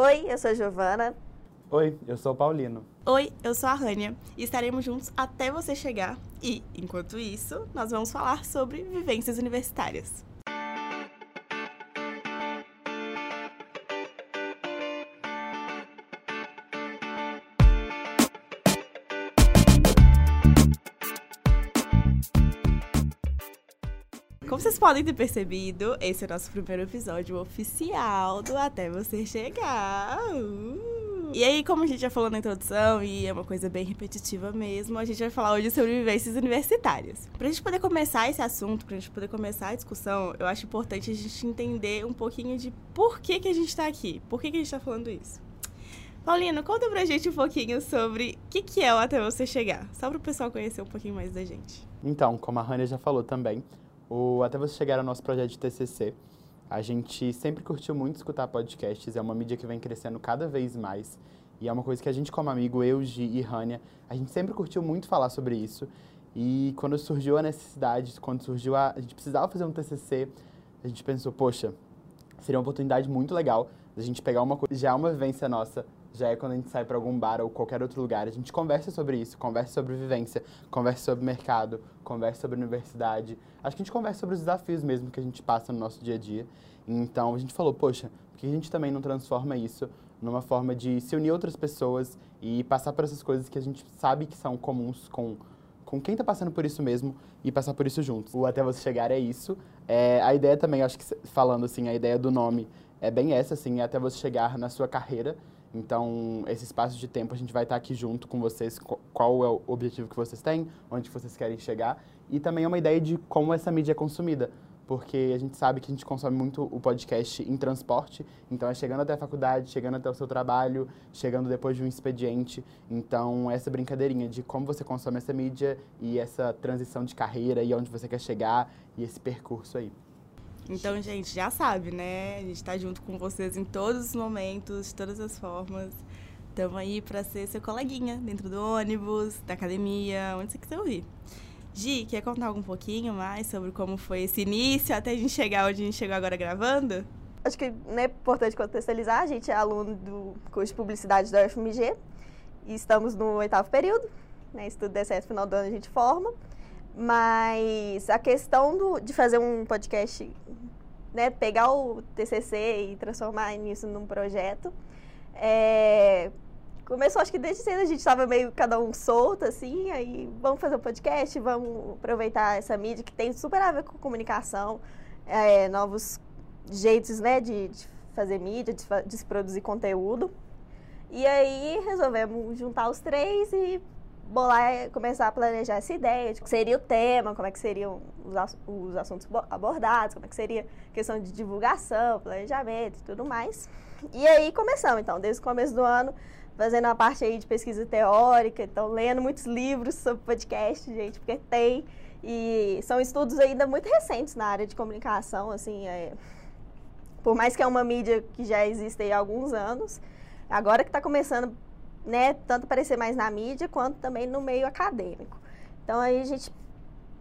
Oi, eu sou a Giovana. Oi, eu sou o Paulino. Oi, eu sou a Rânia e estaremos juntos até você chegar. E, enquanto isso, nós vamos falar sobre vivências universitárias. Podem ter percebido, esse é o nosso primeiro episódio oficial do Até Você Chegar. Uh! E aí, como a gente já falou na introdução, e é uma coisa bem repetitiva mesmo, a gente vai falar hoje sobre vivências universitárias. Pra gente poder começar esse assunto, pra gente poder começar a discussão, eu acho importante a gente entender um pouquinho de por que, que a gente tá aqui, por que, que a gente tá falando isso. Paulino, conta pra gente um pouquinho sobre o que, que é o Até Você Chegar, só pro pessoal conhecer um pouquinho mais da gente. Então, como a Rania já falou também, o Até Você Chegar ao nosso projeto de TCC. A gente sempre curtiu muito escutar podcasts, é uma mídia que vem crescendo cada vez mais. E é uma coisa que a gente, como amigo, eu, Gi e Rania, a gente sempre curtiu muito falar sobre isso. E quando surgiu a necessidade, quando surgiu a. A gente precisava fazer um TCC, a gente pensou, poxa, seria uma oportunidade muito legal a gente pegar uma coisa. Já é uma vivência nossa, já é quando a gente sai para algum bar ou qualquer outro lugar, a gente conversa sobre isso, conversa sobre vivência, conversa sobre mercado, conversa sobre universidade. Acho que a gente conversa sobre os desafios mesmo que a gente passa no nosso dia a dia. Então a gente falou, poxa, por que a gente também não transforma isso numa forma de se unir outras pessoas e passar por essas coisas que a gente sabe que são comuns com com quem está passando por isso mesmo e passar por isso juntos. O Até Você Chegar é isso. É, a ideia também, acho que falando assim, a ideia do nome é bem essa, assim, é até você chegar na sua carreira. Então, esse espaço de tempo a gente vai estar aqui junto com vocês, qual é o objetivo que vocês têm, onde vocês querem chegar. E também é uma ideia de como essa mídia é consumida porque a gente sabe que a gente consome muito o podcast em transporte, então é chegando até a faculdade, chegando até o seu trabalho, chegando depois de um expediente. Então, essa brincadeirinha de como você consome essa mídia e essa transição de carreira e onde você quer chegar e esse percurso aí. Então, gente, já sabe, né? A gente tá junto com vocês em todos os momentos, de todas as formas. Estamos aí para ser seu coleguinha dentro do ônibus, da academia, onde você quiser ouvir. Gi, quer contar um pouquinho mais sobre como foi esse início até a gente chegar onde a gente chegou agora gravando? Acho que é importante contextualizar, a gente é aluno do curso de Publicidade da UFMG e estamos no oitavo período, né? Se tudo der certo, final do ano a gente forma. Mas a questão do, de fazer um podcast, né, pegar o TCC e transformar nisso num projeto, é, começou, acho que desde cedo a gente estava meio cada um solto, assim, aí vamos fazer um podcast, vamos aproveitar essa mídia que tem super a ver com comunicação, é, novos jeitos, né, de, de fazer mídia, de, de, se produzir conteúdo. E aí resolvemos juntar os três e bolar, começar a planejar essa ideia de que seria o tema, como é que seriam os, os assuntos abordados, como é que seria questão de divulgação, planejamento e tudo mais. E aí começamos, então, desde o começo do ano, fazendo uma parte aí de pesquisa teórica, então lendo muitos livros sobre podcast, gente, porque tem. E são estudos ainda muito recentes na área de comunicação, assim, é, por mais que é uma mídia que já existe há alguns anos, agora que está começando, né, tanto aparecer mais na mídia quanto também no meio acadêmico. Então aí a gente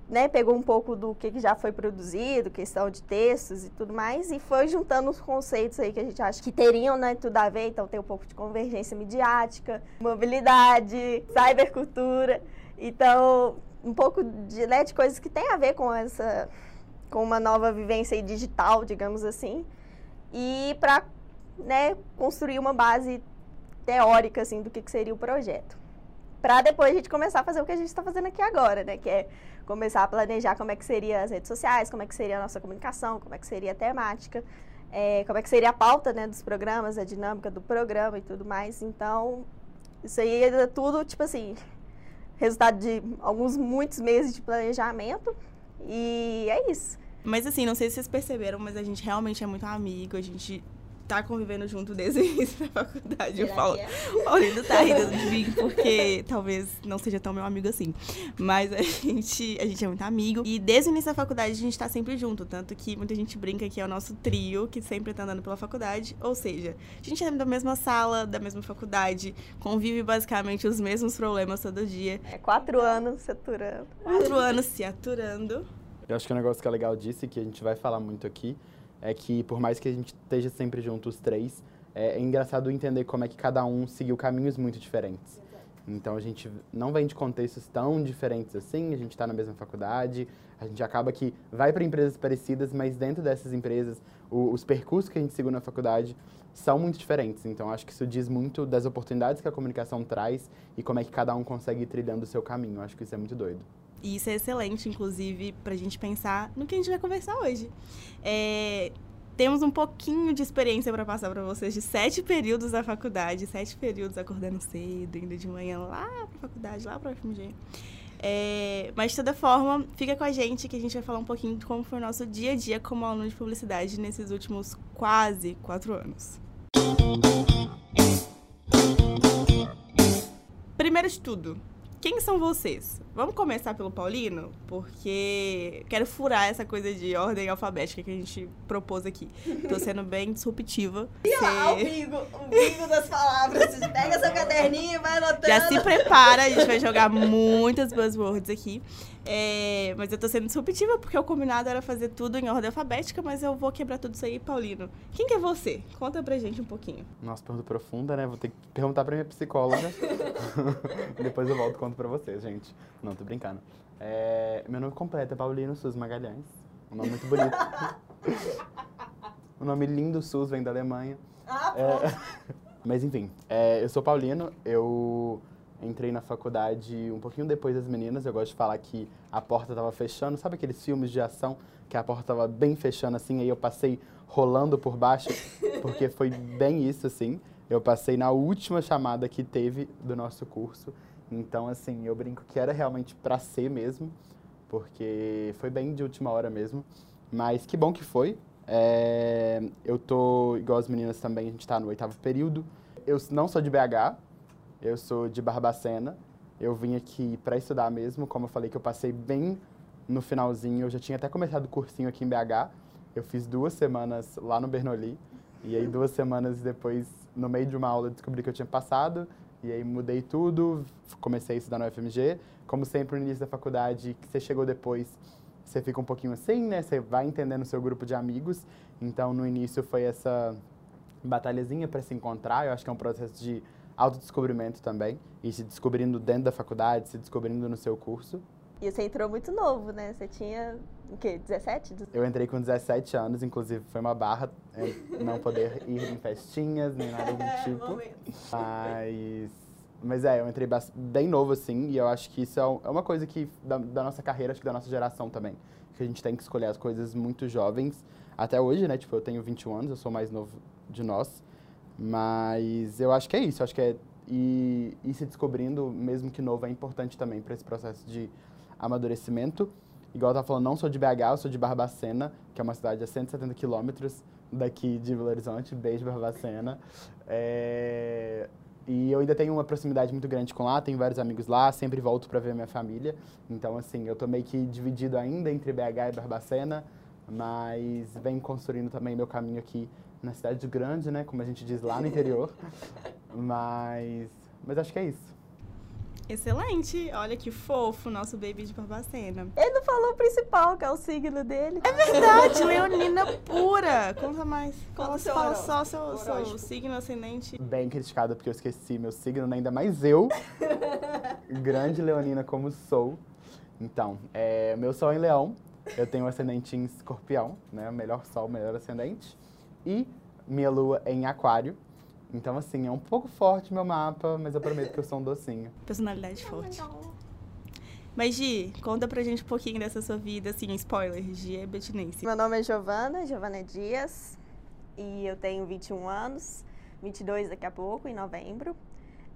né, pegou um pouco do que já foi produzido, questão de textos e tudo mais, e foi juntando os conceitos aí que a gente acha que teriam né, tudo a ver. Então, tem um pouco de convergência midiática, mobilidade, cybercultura. Então, um pouco de, né, de coisas que tem a ver com essa com uma nova vivência digital, digamos assim, e para né, construir uma base teórica assim do que, que seria o projeto para depois a gente começar a fazer o que a gente está fazendo aqui agora, né? Que é começar a planejar como é que seria as redes sociais, como é que seria a nossa comunicação, como é que seria a temática, é, como é que seria a pauta né, dos programas, a dinâmica do programa e tudo mais. Então, isso aí é tudo, tipo assim, resultado de alguns muitos meses de planejamento. E é isso. Mas assim, não sei se vocês perceberam, mas a gente realmente é muito amigo, a gente tá convivendo junto desde o início da faculdade. Eu falo, é? o Paulino tá rindo de mim porque talvez não seja tão meu amigo assim. Mas a gente, a gente é muito amigo. E desde o início da faculdade a gente tá sempre junto. Tanto que muita gente brinca que é o nosso trio que sempre tá andando pela faculdade. Ou seja, a gente é da mesma sala, da mesma faculdade, convive basicamente os mesmos problemas todo dia. É quatro anos se aturando. Quatro anos se aturando. Eu acho que é um negócio que é legal disso e que a gente vai falar muito aqui é que por mais que a gente esteja sempre junto os três, é, é engraçado entender como é que cada um seguiu caminhos muito diferentes. Então a gente não vem de contextos tão diferentes assim, a gente está na mesma faculdade, a gente acaba que vai para empresas parecidas, mas dentro dessas empresas, o, os percursos que a gente seguiu na faculdade são muito diferentes. Então acho que isso diz muito das oportunidades que a comunicação traz e como é que cada um consegue ir trilhando o seu caminho. Acho que isso é muito doido. E isso é excelente, inclusive, para a gente pensar no que a gente vai conversar hoje. É, temos um pouquinho de experiência para passar para vocês de sete períodos da faculdade, sete períodos acordando cedo, indo de manhã lá para a faculdade, lá para o FMG. É, mas, de toda forma, fica com a gente que a gente vai falar um pouquinho de como foi o nosso dia a dia como aluno de publicidade nesses últimos quase quatro anos. Primeiro de tudo, quem são vocês? Vamos começar pelo Paulino, porque quero furar essa coisa de ordem alfabética que a gente propôs aqui. Tô sendo bem disruptiva. E lá, o bingo, o bingo das palavras. Pega seu caderninho e vai anotando. Já se prepara, a gente vai jogar muitas buzzwords aqui. É, mas eu tô sendo disruptiva porque o combinado era fazer tudo em ordem alfabética, mas eu vou quebrar tudo isso aí, Paulino. Quem que é você? Conta pra gente um pouquinho. Nossa, pergunta profunda, né? Vou ter que perguntar pra minha psicóloga. Depois eu volto e conto pra vocês, gente. Não, tô brincando. É, meu nome completo é Paulino Sus Magalhães. Um nome muito bonito. o nome lindo Sus vem da Alemanha. Ah. É, mas enfim, é, eu sou Paulino, eu entrei na faculdade um pouquinho depois das meninas. Eu gosto de falar que a porta estava fechando. Sabe aqueles filmes de ação que a porta estava bem fechando assim? Aí eu passei rolando por baixo, porque foi bem isso assim. Eu passei na última chamada que teve do nosso curso. Então, assim, eu brinco que era realmente para ser mesmo, porque foi bem de última hora mesmo. Mas que bom que foi. É, eu tô, igual as meninas também, a gente está no oitavo período. Eu não sou de BH, eu sou de Barbacena. Eu vim aqui para estudar mesmo, como eu falei que eu passei bem no finalzinho. Eu já tinha até começado o cursinho aqui em BH. Eu fiz duas semanas lá no Bernoulli. E aí, duas semanas depois, no meio de uma aula, descobri que eu tinha passado. E aí, mudei tudo, comecei a estudar no FMG. Como sempre, no início da faculdade, que você chegou depois, você fica um pouquinho assim, né? Você vai entendendo o seu grupo de amigos. Então, no início, foi essa batalhazinha para se encontrar. Eu acho que é um processo de autodescobrimento também. E se descobrindo dentro da faculdade, se descobrindo no seu curso. E você entrou muito novo, né? Você tinha, o quê, 17? Eu entrei com 17 anos, inclusive foi uma barra é, não poder ir em festinhas, nem nada do É, tipo. Mas, mas é, eu entrei bem novo, assim, e eu acho que isso é uma coisa que, da, da nossa carreira, acho que da nossa geração também. Que a gente tem que escolher as coisas muito jovens. Até hoje, né? Tipo, eu tenho 21 anos, eu sou mais novo de nós. Mas eu acho que é isso, eu acho que é e, e se descobrindo, mesmo que novo, é importante também para esse processo de amadurecimento. Igual eu tava falando, não sou de BH, eu sou de Barbacena, que é uma cidade a 170 quilômetros daqui de Belo Horizonte, beijo Barbacena. É... E eu ainda tenho uma proximidade muito grande com lá, tenho vários amigos lá, sempre volto para ver minha família. Então, assim, eu tô meio que dividido ainda entre BH e Barbacena, mas venho construindo também meu caminho aqui na cidade grande, né? Como a gente diz lá no interior. mas, mas acho que é isso. Excelente! Olha que fofo, nosso baby de Barbacena. Ele não falou o principal, que é o signo dele. É verdade, leonina pura! Conta mais. Conta seu fala só seu, seu signo ascendente. Bem criticada porque eu esqueci meu signo, né? ainda mais eu, grande leonina como sou. Então, é, meu sol é em leão, eu tenho ascendente em escorpião, né? Melhor sol, melhor ascendente. E minha lua é em aquário. Então, assim, é um pouco forte meu mapa, mas eu prometo que eu sou um docinho. Personalidade forte. Mas, Gi, conta pra gente um pouquinho dessa sua vida, assim, spoiler. Gi é betinense. Meu nome é Giovana, Giovana Dias, e eu tenho 21 anos, 22 daqui a pouco, em novembro.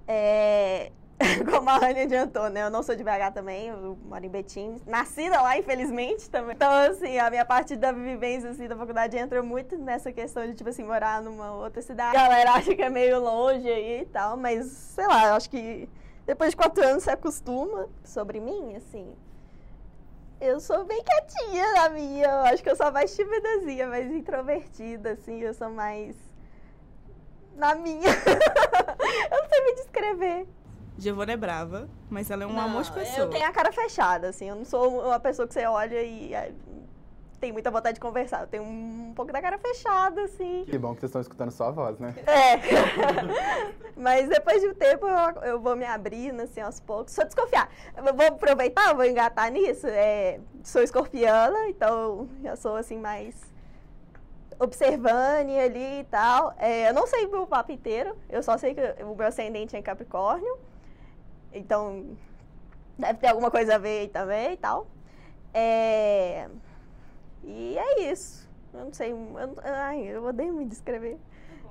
É, Como a Rani adiantou, né? Eu não sou de BH também, eu moro em Betim. Nascida lá, infelizmente, também. Então, assim, a minha parte da vivência, assim, da faculdade entra muito nessa questão de, tipo assim, morar numa outra cidade. A galera acha que é meio longe aí e tal, mas, sei lá, eu acho que depois de quatro anos você acostuma. Sobre mim, assim, eu sou bem quietinha na minha. Eu acho que eu sou mais timidazinha, mais introvertida, assim. Eu sou mais. na minha. eu não sei me descrever. Giovana é brava, mas ela é um Não, amor de pessoa. Eu tenho a cara fechada, assim. Eu não sou uma pessoa que você olha e. tem muita vontade de conversar. Eu tenho um pouco da cara fechada, assim. Que bom que vocês estão escutando só a voz, né? É. Mas depois de um tempo eu, eu vou me abrindo, assim, aos poucos. Só desconfiar. Eu vou aproveitar, vou engatar nisso. É, sou escorpiana, então eu sou, assim, mais observando ali e tal. É, eu não sei o papo inteiro. Eu só sei que o meu ascendente é em Capricórnio. Então, deve ter alguma coisa a ver aí também e tal. É... E é isso. Eu não sei. Eu, não- ai, eu odeio me descrever.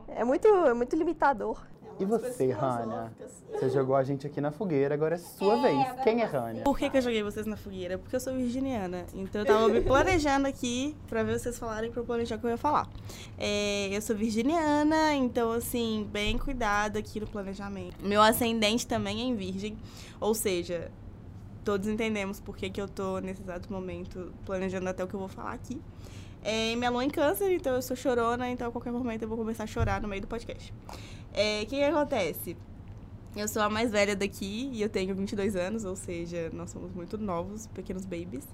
É muito, é muito limitador. E você, Rania? Você jogou a gente aqui na fogueira, agora é sua vez. Quem é Rania? Por que, que eu joguei vocês na fogueira? Porque eu sou virginiana. Então eu tava me planejando aqui pra ver vocês falarem pra eu planejar o que eu ia falar. É, eu sou virginiana, então assim, bem cuidado aqui no planejamento. Meu ascendente também é em virgem. Ou seja, todos entendemos por que, que eu tô nesse exato momento planejando até o que eu vou falar aqui. É, minha lua em câncer, então eu sou chorona, então a qualquer momento eu vou começar a chorar no meio do podcast. É, O que, que acontece? Eu sou a mais velha daqui e eu tenho 22 anos, ou seja, nós somos muito novos, pequenos babies.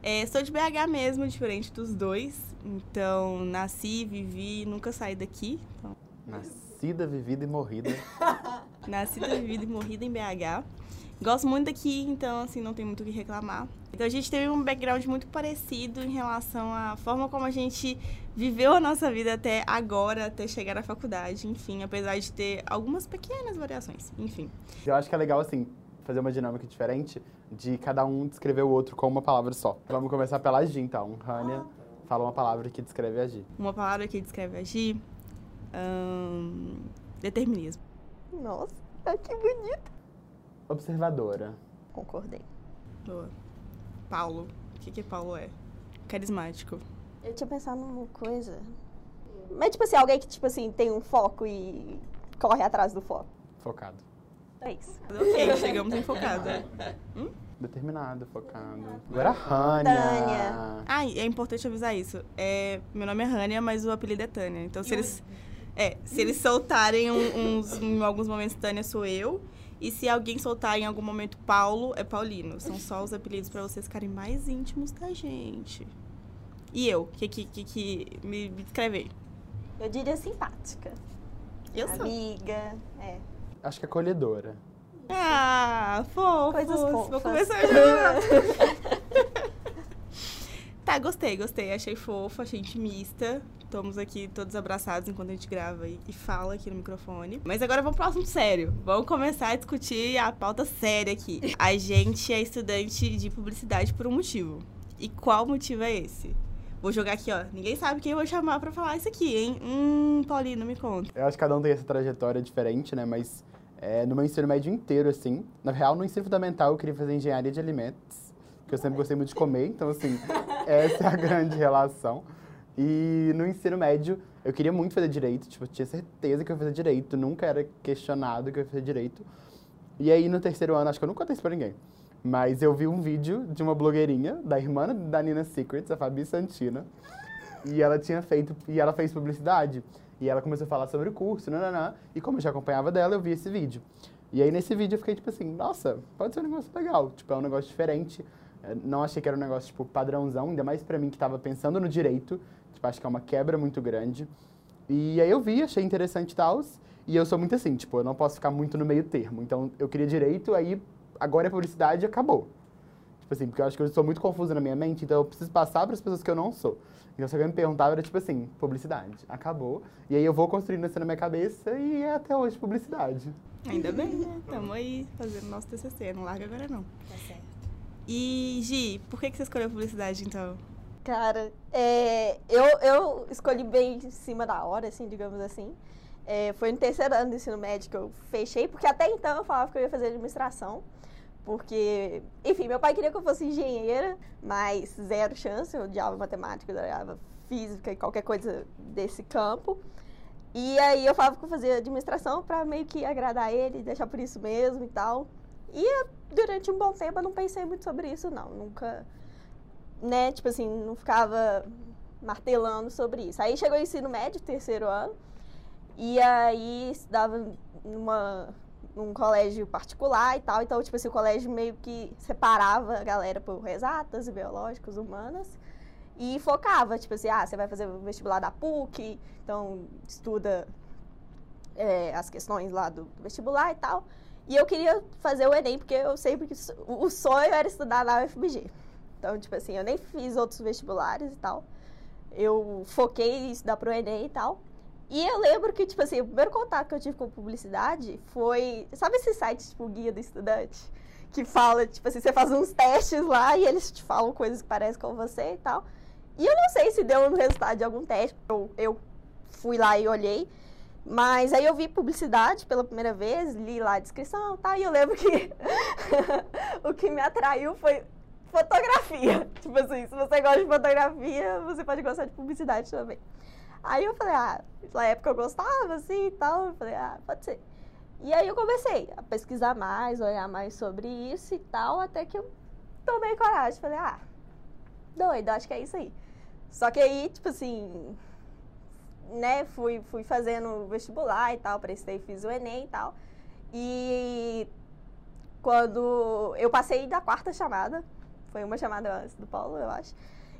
É, sou de BH mesmo, diferente dos dois. Então, nasci, vivi, nunca saí daqui. Então, Nascida, vivida e morrida. nascida, vivida e morrida em BH. Gosto muito daqui, então, assim, não tem muito o que reclamar. Então, a gente teve um background muito parecido em relação à forma como a gente viveu a nossa vida até agora, até chegar à faculdade, enfim, apesar de ter algumas pequenas variações, enfim. Eu acho que é legal, assim, fazer uma dinâmica diferente de cada um descrever o outro com uma palavra só. Vamos começar pela Gi, então. Rania, fala uma palavra que descreve a Gi. Uma palavra que descreve agir. ahn, determinismo. Nossa, que bonito. Observadora. Concordei. Boa. Paulo. O que, que Paulo é? Carismático. Eu tinha pensado numa coisa. Mas, tipo assim, alguém que, tipo assim, tem um foco e corre atrás do foco. Focado. É isso. Ok, chegamos em focada. Determinado, focado. Agora a Rania. Tânia. Ah, é importante avisar isso. É, meu nome é Rania, mas o apelido é Tânia. Então, se eles. É, se eles soltarem um- uns, em alguns momentos Tânia sou eu. E se alguém soltar em algum momento Paulo, é Paulino. São só os apelidos pra vocês ficarem mais íntimos da gente. E eu? Que que, que, que me, me descreve aí. Eu diria simpática. Eu sou. Amiga. É. Acho que acolhedora. Ah, fofo. Coisas Vou fofas. começar a. tá, gostei, gostei. Achei fofo, achei intimista. Estamos aqui todos abraçados enquanto a gente grava e, fala aqui no microfone. Mas agora vamos pro assunto sério. Vamos começar a discutir a pauta séria aqui. A gente é estudante de publicidade por um motivo. E qual motivo é esse? Vou jogar aqui, ó. Ninguém sabe quem eu vou chamar pra falar isso aqui, hein? Hum, Paulino, me conta. Eu acho que cada um tem essa trajetória diferente, né? Mas é, no meu ensino médio inteiro, assim, na real, no ensino fundamental eu queria fazer engenharia de alimentos, porque eu sempre gostei muito de comer, então, assim, essa é a grande relação. E no ensino médio eu queria muito fazer direito, tipo, eu tinha certeza que eu ia fazer direito, nunca era questionado que eu ia fazer direito. E aí no terceiro ano, acho que eu nunca contei isso pra ninguém, mas eu vi um vídeo de uma blogueirinha, da irmã da Nina Secrets, a Fabi Santina, e ela tinha feito, e ela fez publicidade. E ela começou a falar sobre o curso, nananã, e como eu já acompanhava dela, eu vi esse vídeo. E aí nesse vídeo eu fiquei tipo assim, nossa, pode ser um negócio legal, tipo, é um negócio diferente. Não achei que era um negócio, tipo, padrãozão, ainda mais pra mim que tava pensando no direito. Tipo, acho que é uma quebra muito grande. E aí eu vi, achei interessante e tal. E eu sou muito assim, tipo, eu não posso ficar muito no meio termo. Então eu queria direito, aí agora é publicidade e acabou. Tipo assim, porque eu acho que eu sou muito confusa na minha mente, então eu preciso passar para as pessoas que eu não sou. Então se alguém me perguntava, era tipo assim, publicidade, acabou. E aí eu vou construindo isso na minha cabeça e é até hoje publicidade. Ainda bem, né? Tamo aí fazendo nosso TCC. Não larga agora, não. Tá certo. E, Gi, por que, que você escolheu publicidade, então? Cara, é, eu, eu escolhi bem em cima da hora, assim, digamos assim. É, foi no terceiro ano do ensino médio que eu fechei, porque até então eu falava que eu ia fazer administração. Porque, enfim, meu pai queria que eu fosse engenheira, mas zero chance. Eu odiava matemática, eu odiava física e qualquer coisa desse campo. E aí eu falava que eu fazia administração pra meio que agradar ele, deixar por isso mesmo e tal. E durante um bom tempo eu não pensei muito sobre isso, não. Nunca né, tipo assim, não ficava martelando sobre isso. Aí chegou o ensino médio, terceiro ano, e aí estudava numa, num colégio particular e tal, então, tipo assim, o colégio meio que separava a galera por exatas, biológicas, humanas, e focava, tipo assim, ah, você vai fazer o vestibular da PUC, então estuda é, as questões lá do, do, vestibular e tal. E eu queria fazer o Enem, porque eu sempre que o sonho era estudar na UFMG. Então, tipo assim, eu nem fiz outros vestibulares e tal. Eu foquei em estudar pro Enem e tal. E eu lembro que, tipo assim, o primeiro contato que eu tive com publicidade foi. Sabe esse site, tipo, Guia do Estudante? Que fala, tipo assim, você faz uns testes lá e eles te falam coisas que parecem com você e tal. E eu não sei se deu um resultado de algum teste. Eu, eu fui lá e olhei. Mas aí eu vi publicidade pela primeira vez, li lá a descrição tá, e eu lembro que o que me atraiu foi fotografia. Tipo assim, se você gosta de fotografia, você pode gostar de publicidade também. Aí eu falei, ah, na época eu gostava, assim, e tal. Eu falei, ah, pode ser. E aí eu comecei a pesquisar mais, olhar mais sobre isso e tal, até que eu tomei coragem. Falei, ah, doido, acho que é isso aí. Só que aí, tipo assim, né, fui, fui fazendo vestibular e tal, prestei, fiz o Enem e tal. E quando eu passei da quarta chamada, foi uma chamada antes do Paulo, eu acho.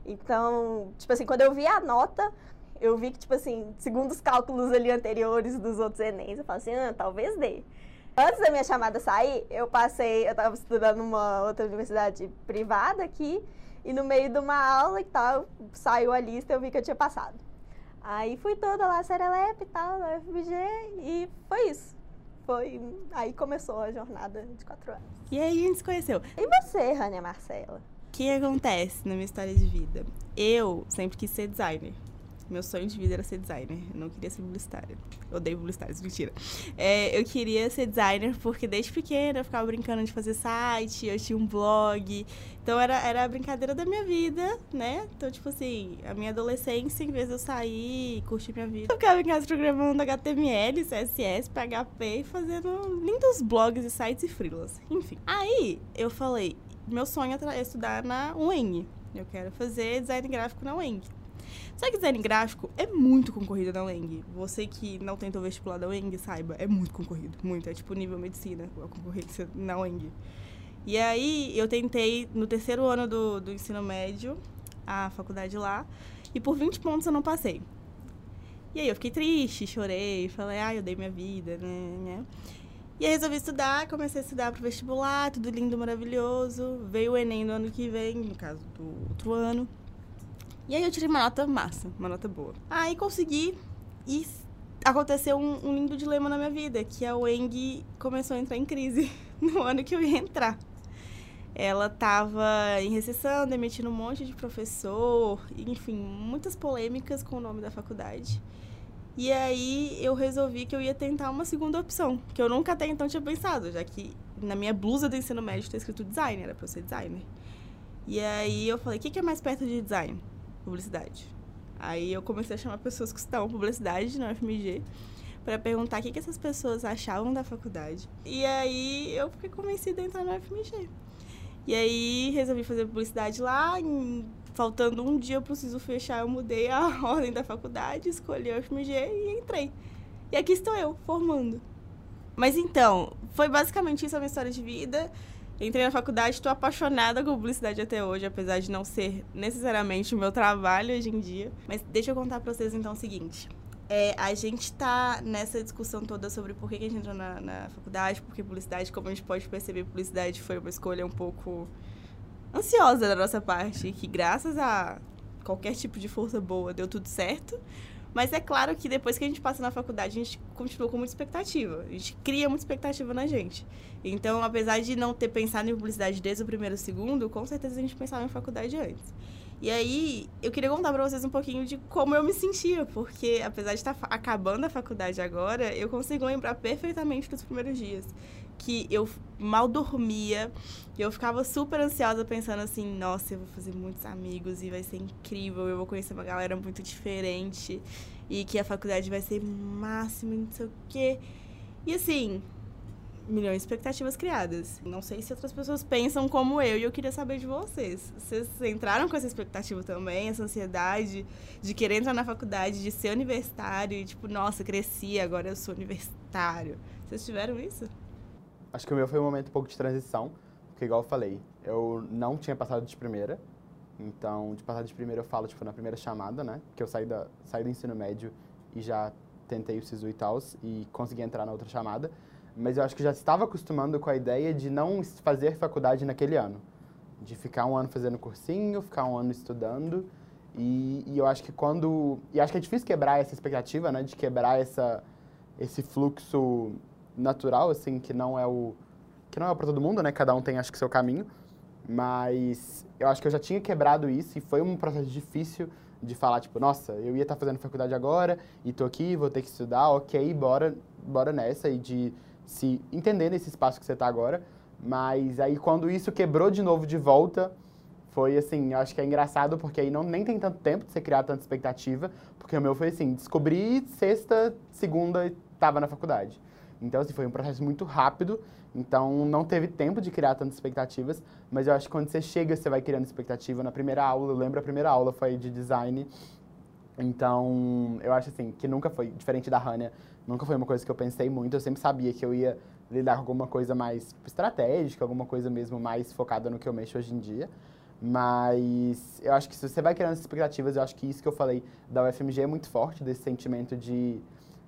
Então, tipo assim, quando eu vi a nota, eu vi que, tipo assim, segundo os cálculos ali anteriores dos outros Enems, eu falei assim, ah, talvez dê. Antes da minha chamada sair, eu passei, eu estava estudando numa outra universidade privada aqui, e no meio de uma aula e tal, saiu a lista eu vi que eu tinha passado. Aí fui toda lá, Serelepe e tal, na UFBG, e foi isso. Foi, aí começou a jornada de quatro anos. E aí a gente se conheceu. E você, Rania Marcela? O que acontece na minha história de vida? Eu sempre quis ser designer. Meu sonho de vida era ser designer. Eu não queria ser publicitária. Eu odeio publicitários, mentira. É, eu queria ser designer porque desde pequena eu ficava brincando de fazer site, eu tinha um blog. Então era, era a brincadeira da minha vida, né? Então, tipo assim, a minha adolescência, em vez de eu sair e curtir minha vida, eu ficava em casa programando HTML, CSS, PHP e fazendo lindos blogs e sites e freelas. Enfim. Aí eu falei, meu sonho é estudar na UENG. Eu quero fazer design gráfico na UENG. Só que design gráfico é muito concorrido na UENG. Você que não tentou vestibular da UENG, saiba, é muito concorrido. Muito. É tipo nível medicina, a concorrência na UENG. E aí eu tentei, no terceiro ano do, do ensino médio, a faculdade lá, e por 20 pontos eu não passei. E aí eu fiquei triste, chorei, falei, ah, eu dei minha vida, né, né? E aí resolvi estudar, comecei a estudar pro vestibular, tudo lindo, maravilhoso. Veio o Enem no ano que vem, no caso do outro ano. E aí eu tirei uma nota massa, uma nota boa. Aí consegui e aconteceu um, um lindo dilema na minha vida, que a Weng começou a entrar em crise no ano que eu ia entrar. Ela estava em recessão, demitindo um monte de professor, enfim, muitas polêmicas com o nome da faculdade. E aí eu resolvi que eu ia tentar uma segunda opção, que eu nunca até então tinha pensado, já que na minha blusa do ensino médio está escrito designer, era para eu ser designer. E aí eu falei, o que, que é mais perto de design? Publicidade. Aí eu comecei a chamar pessoas que estavam publicidade no FMG para perguntar o que, que essas pessoas achavam da faculdade. E aí eu fiquei convencida a entrar no FMG. E aí resolvi fazer publicidade lá. Em, faltando um dia eu preciso fechar, eu mudei a ordem da faculdade, escolhi o FMG e entrei. E aqui estou eu, formando. Mas então, foi basicamente isso a minha história de vida. Entrei na faculdade, estou apaixonada com publicidade até hoje, apesar de não ser necessariamente o meu trabalho hoje em dia. Mas deixa eu contar para vocês então o seguinte. É, a gente está nessa discussão toda sobre por que, a gente entrou na, na faculdade, porque publicidade, como a gente pode perceber, publicidade foi uma escolha um pouco ansiosa da nossa parte, que graças a qualquer tipo de força boa deu tudo certo. Mas é claro que depois que a gente passa na faculdade, a gente continua com muita expectativa. A gente cria muita expectativa na gente. Então, apesar de não ter pensado em publicidade desde o primeiro segundo, com certeza a gente pensava em faculdade antes. E aí, eu queria contar para vocês um pouquinho de como eu me sentia, porque apesar de estar acabando a faculdade agora, eu consigo lembrar perfeitamente dos primeiros dias que eu mal dormia. E eu ficava super ansiosa pensando assim, nossa, eu vou fazer muitos amigos e vai ser incrível, eu vou conhecer uma galera muito diferente e que a faculdade vai ser máximo, não sei o quê. E assim, milhões de expectativas criadas. Não sei se outras pessoas pensam como eu e eu queria saber de vocês. Vocês entraram com essa expectativa também, essa ansiedade de querer entrar na faculdade, de ser universitário e tipo, nossa, cresci, agora eu sou universitário. Vocês tiveram isso? Acho que o meu foi um momento um pouco de transição, porque igual eu falei, eu não tinha passado de primeira, Então, de passar de primeiro eu falo, tipo, na primeira chamada, né? Que eu saí, da, saí do ensino médio e já tentei o SISU e tal, e consegui entrar na outra chamada. Mas eu acho que já estava acostumando com a ideia de não fazer faculdade naquele ano. De ficar um ano fazendo cursinho, ficar um ano estudando. E, e eu acho que quando... E acho que é difícil quebrar essa expectativa, né? De quebrar essa, esse fluxo natural, assim, que não é o... Que não é para todo mundo, né? Cada um tem, acho que, seu caminho. Mas eu acho que eu já tinha quebrado isso e foi um processo difícil de falar, tipo, nossa, eu ia estar tá fazendo faculdade agora e tô aqui, vou ter que estudar, ok, bora, bora nessa e de se entender nesse espaço que você está agora. Mas aí quando isso quebrou de novo de volta, foi assim, eu acho que é engraçado porque aí não nem tem tanto tempo de você criar tanta expectativa, porque o meu foi assim, descobri sexta, segunda estava na faculdade. Então assim, foi um processo muito rápido, então não teve tempo de criar tantas expectativas, mas eu acho que quando você chega, você vai criando expectativa na primeira aula, eu lembro a primeira aula foi de design. Então, eu acho assim, que nunca foi diferente da Hania, nunca foi uma coisa que eu pensei muito, eu sempre sabia que eu ia lidar com alguma coisa mais estratégica, alguma coisa mesmo mais focada no que eu mexo hoje em dia. Mas eu acho que se você vai criando essas expectativas, eu acho que isso que eu falei da UFMG é muito forte, desse sentimento de,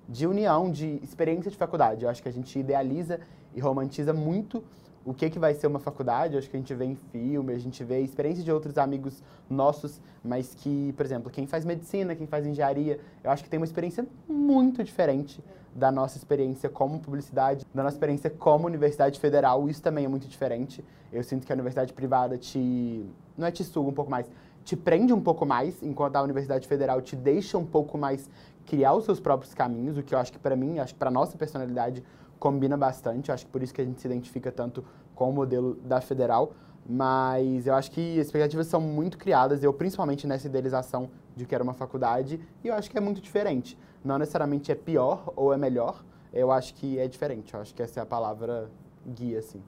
de união, de experiência de faculdade. Eu acho que a gente idealiza e romantiza muito o que, que vai ser uma faculdade. Eu acho que a gente vê em filme, a gente vê a experiência de outros amigos nossos, mas que, por exemplo, quem faz medicina, quem faz engenharia, eu acho que tem uma experiência muito diferente da nossa experiência como publicidade, da nossa experiência como universidade federal. Isso também é muito diferente. Eu sinto que a universidade privada te. não é te suga um pouco mais, te prende um pouco mais, enquanto a universidade federal te deixa um pouco mais criar os seus próprios caminhos, o que eu acho que para mim, acho que para nossa personalidade combina bastante. Acho que por isso que a gente se identifica tanto com o modelo da federal. Mas eu acho que as expectativas são muito criadas, eu principalmente nessa idealização de que era uma faculdade, e eu acho que é muito diferente. Não necessariamente é pior ou é melhor, eu acho que é diferente. Eu acho que essa é a palavra guia, assim.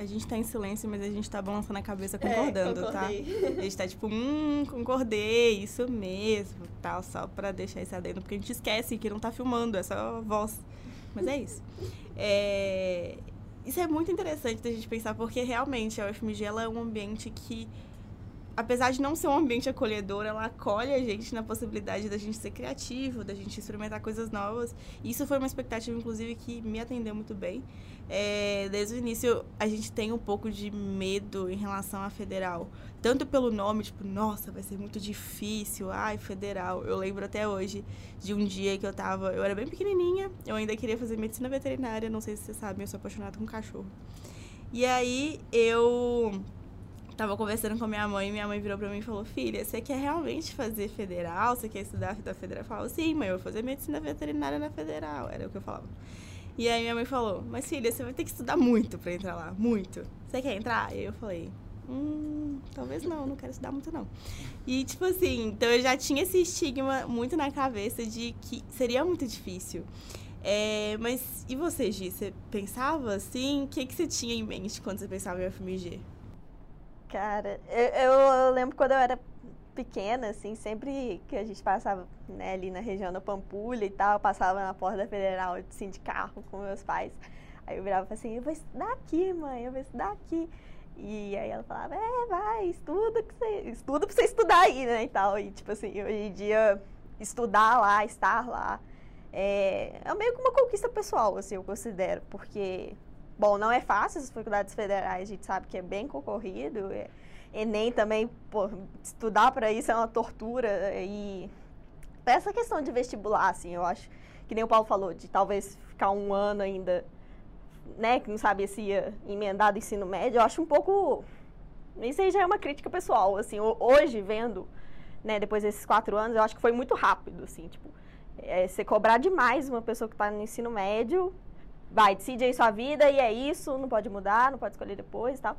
A gente tá em silêncio, mas a gente tá balançando a cabeça é, concordando, é, tá? A gente tá tipo, hum, concordei, isso mesmo, tal, só pra deixar isso adendo, porque a gente esquece que não tá filmando, é só voz. Mas é isso. É, isso é muito interessante da gente pensar, porque realmente a UFMG ela é um ambiente que, apesar de não ser um ambiente acolhedor, ela acolhe a gente na possibilidade da gente ser criativo, da gente experimentar coisas novas. Isso foi uma expectativa, inclusive, que me atendeu muito bem. É, desde o início, a gente tem um pouco de medo em relação à federal. Tanto pelo nome, tipo, nossa, vai ser muito difícil, ai, federal. Eu lembro até hoje de um dia que eu tava. Eu era bem pequenininha, eu ainda queria fazer medicina veterinária, não sei se vocês sabem, eu sou apaixonada com cachorro. E aí eu tava conversando com minha mãe e minha mãe virou pra mim e falou: Filha, você quer realmente fazer federal? Você quer estudar da federal? Eu falava: Sim, mãe, eu vou fazer medicina veterinária na federal. Era o que eu falava. E aí minha mãe falou, mas filha, você vai ter que estudar muito pra entrar lá, muito. Você quer entrar? E eu falei, hum, talvez não, não quero estudar muito não. E tipo assim, então eu já tinha esse estigma muito na cabeça de que seria muito difícil. É, mas e você, Gi? Você pensava assim? O que, que você tinha em mente quando você pensava em FMG? Cara, eu, eu lembro quando eu era pequena, assim, sempre que a gente passava né, ali na região da Pampulha e tal, passava na porta Federal, assim, de carro com meus pais. Aí eu virava assim, eu vou estudar aqui, mãe, eu vou estudar aqui. E aí ela falava, é, vai, estuda, que você, estuda pra você estudar aí, né, e tal. E, tipo assim, hoje em dia, estudar lá, estar lá, é, é meio que uma conquista pessoal, assim, eu considero. Porque, bom, não é fácil, as faculdades federais, a gente sabe que é bem concorrido, é, Enem também, pô, estudar para isso é uma tortura. E essa questão de vestibular, assim, eu acho que nem o Paulo falou, de talvez ficar um ano ainda, né, que não sabia se ia emendar do ensino médio, eu acho um pouco. Isso aí já é uma crítica pessoal, assim, hoje, vendo, né, depois desses quatro anos, eu acho que foi muito rápido, assim, tipo, é, você cobrar demais uma pessoa que está no ensino médio, vai, decide aí sua vida e é isso, não pode mudar, não pode escolher depois e tal.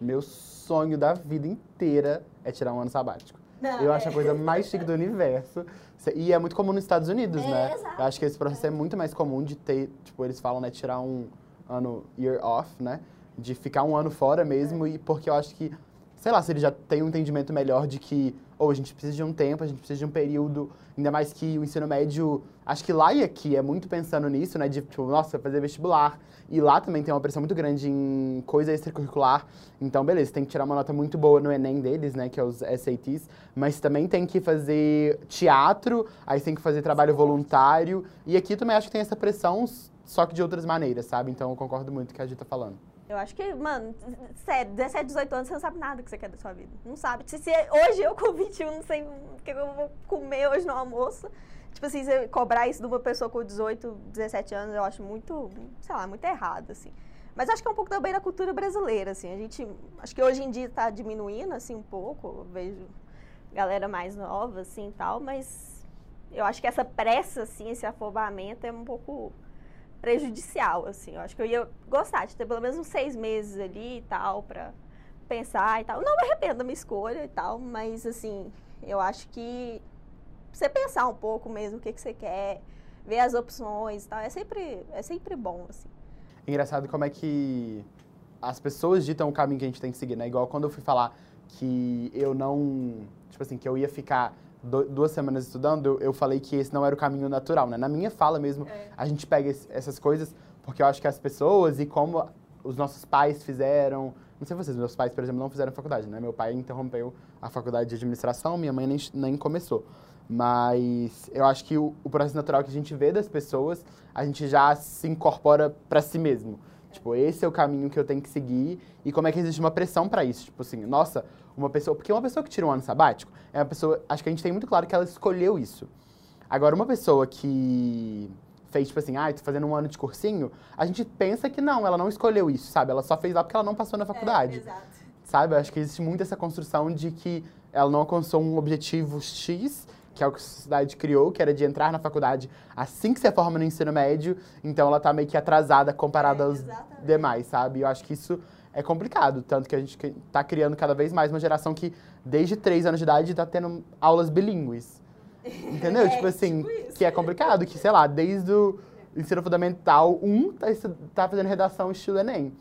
Meu sonho da vida inteira é tirar um ano sabático. Não, eu é. acho a coisa mais chique do universo. E é muito comum nos Estados Unidos, é, né? Exato. Eu acho que esse processo é. é muito mais comum de ter, tipo, eles falam, né, tirar um ano year off, né? De ficar um ano fora mesmo, é. e porque eu acho que, sei lá, se ele já tem um entendimento melhor de que, ou oh, a gente precisa de um tempo, a gente precisa de um período, ainda mais que o ensino médio, acho que lá e aqui é muito pensando nisso, né? De, tipo, nossa, fazer vestibular. E lá também tem uma pressão muito grande em coisa extracurricular. Então, beleza, tem que tirar uma nota muito boa no Enem deles, né? Que é os SATs. Mas também tem que fazer teatro, aí tem que fazer trabalho voluntário. E aqui também acho que tem essa pressão, só que de outras maneiras, sabe? Então, eu concordo muito com o que a gente tá falando. Eu acho que, mano, sério, 17, 18 anos você não sabe nada que você quer da sua vida. Não sabe. Se, se hoje eu com 21 não sei o que eu vou comer hoje no almoço. Tipo assim, você cobrar isso de uma pessoa com 18, 17 anos, eu acho muito, sei lá, muito errado, assim. Mas acho que é um pouco também da cultura brasileira, assim. A gente, acho que hoje em dia está diminuindo, assim, um pouco. Eu vejo galera mais nova, assim, tal. Mas eu acho que essa pressa, assim, esse afobamento é um pouco prejudicial, assim. Eu acho que eu ia gostar de ter pelo menos uns seis meses ali e tal, pra pensar e tal. Não me arrependo da minha escolha e tal, mas, assim, eu acho que você pensar um pouco mesmo o que, que você quer, ver as opções e tal, é sempre, é sempre bom, assim. Engraçado como é que as pessoas ditam o caminho que a gente tem que seguir, né? Igual quando eu fui falar que eu não... Tipo assim, que eu ia ficar duas semanas estudando, eu falei que esse não era o caminho natural, né? Na minha fala mesmo, é. a gente pega essas coisas porque eu acho que as pessoas e como os nossos pais fizeram... Não sei vocês, meus pais, por exemplo, não fizeram faculdade, né? Meu pai interrompeu a faculdade de administração, minha mãe nem, nem começou. Mas eu acho que o, o, processo natural que a gente vê das pessoas, a gente já se incorpora para si mesmo. Tipo, esse é o caminho que eu tenho que seguir e como é que existe uma pressão para isso. Tipo assim, nossa, uma pessoa. Porque uma pessoa que tira um ano sabático é uma pessoa. Acho que a gente tem muito claro que ela escolheu isso. Agora, uma pessoa que fez, tipo assim, ah, tô fazendo um ano de cursinho, a gente pensa que não, ela não escolheu isso, sabe? Ela só fez lá porque ela não passou na faculdade. É, exato. Sabe? Eu acho que existe muito essa construção de que ela não alcançou um objetivo X que é o que a sociedade criou, que era de entrar na faculdade assim que você forma no ensino médio, então ela tá meio que atrasada comparada é, aos demais, sabe? Eu acho que isso é complicado, tanto que a gente tá criando cada vez mais uma geração que desde 3 anos de idade tá tendo aulas bilíngues. Entendeu? é, tipo assim, tipo que é complicado, que sei lá, desde o ensino fundamental 1 tá, tá fazendo redação estilo ENEM.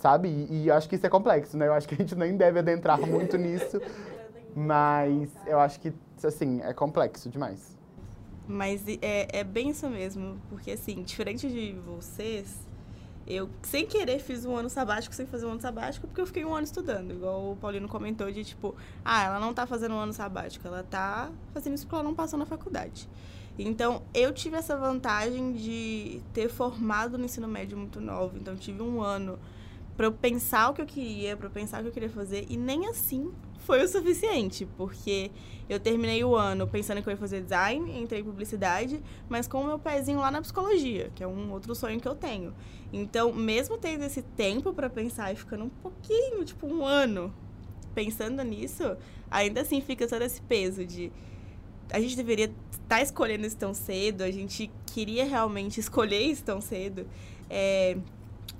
Sabe? E, e eu acho que isso é complexo, né? Eu acho que a gente nem deve adentrar muito nisso, mas eu acho que assim, é complexo demais. Mas é, é bem isso mesmo, porque assim, diferente de vocês, eu sem querer fiz um ano sabático sem fazer um ano sabático, porque eu fiquei um ano estudando, igual o Paulino comentou de tipo, ah, ela não tá fazendo um ano sabático, ela tá fazendo isso porque ela não passou na faculdade. Então, eu tive essa vantagem de ter formado no ensino médio muito novo, então tive um ano para eu pensar o que eu queria, para eu pensar o que eu queria fazer, e nem assim foi o suficiente, porque eu terminei o ano pensando que eu ia fazer design, entrei em publicidade, mas com o meu pezinho lá na psicologia, que é um outro sonho que eu tenho. Então, mesmo tendo esse tempo para pensar e ficando um pouquinho, tipo um ano, pensando nisso, ainda assim fica todo esse peso de a gente deveria estar tá escolhendo isso tão cedo, a gente queria realmente escolher isso tão cedo. É,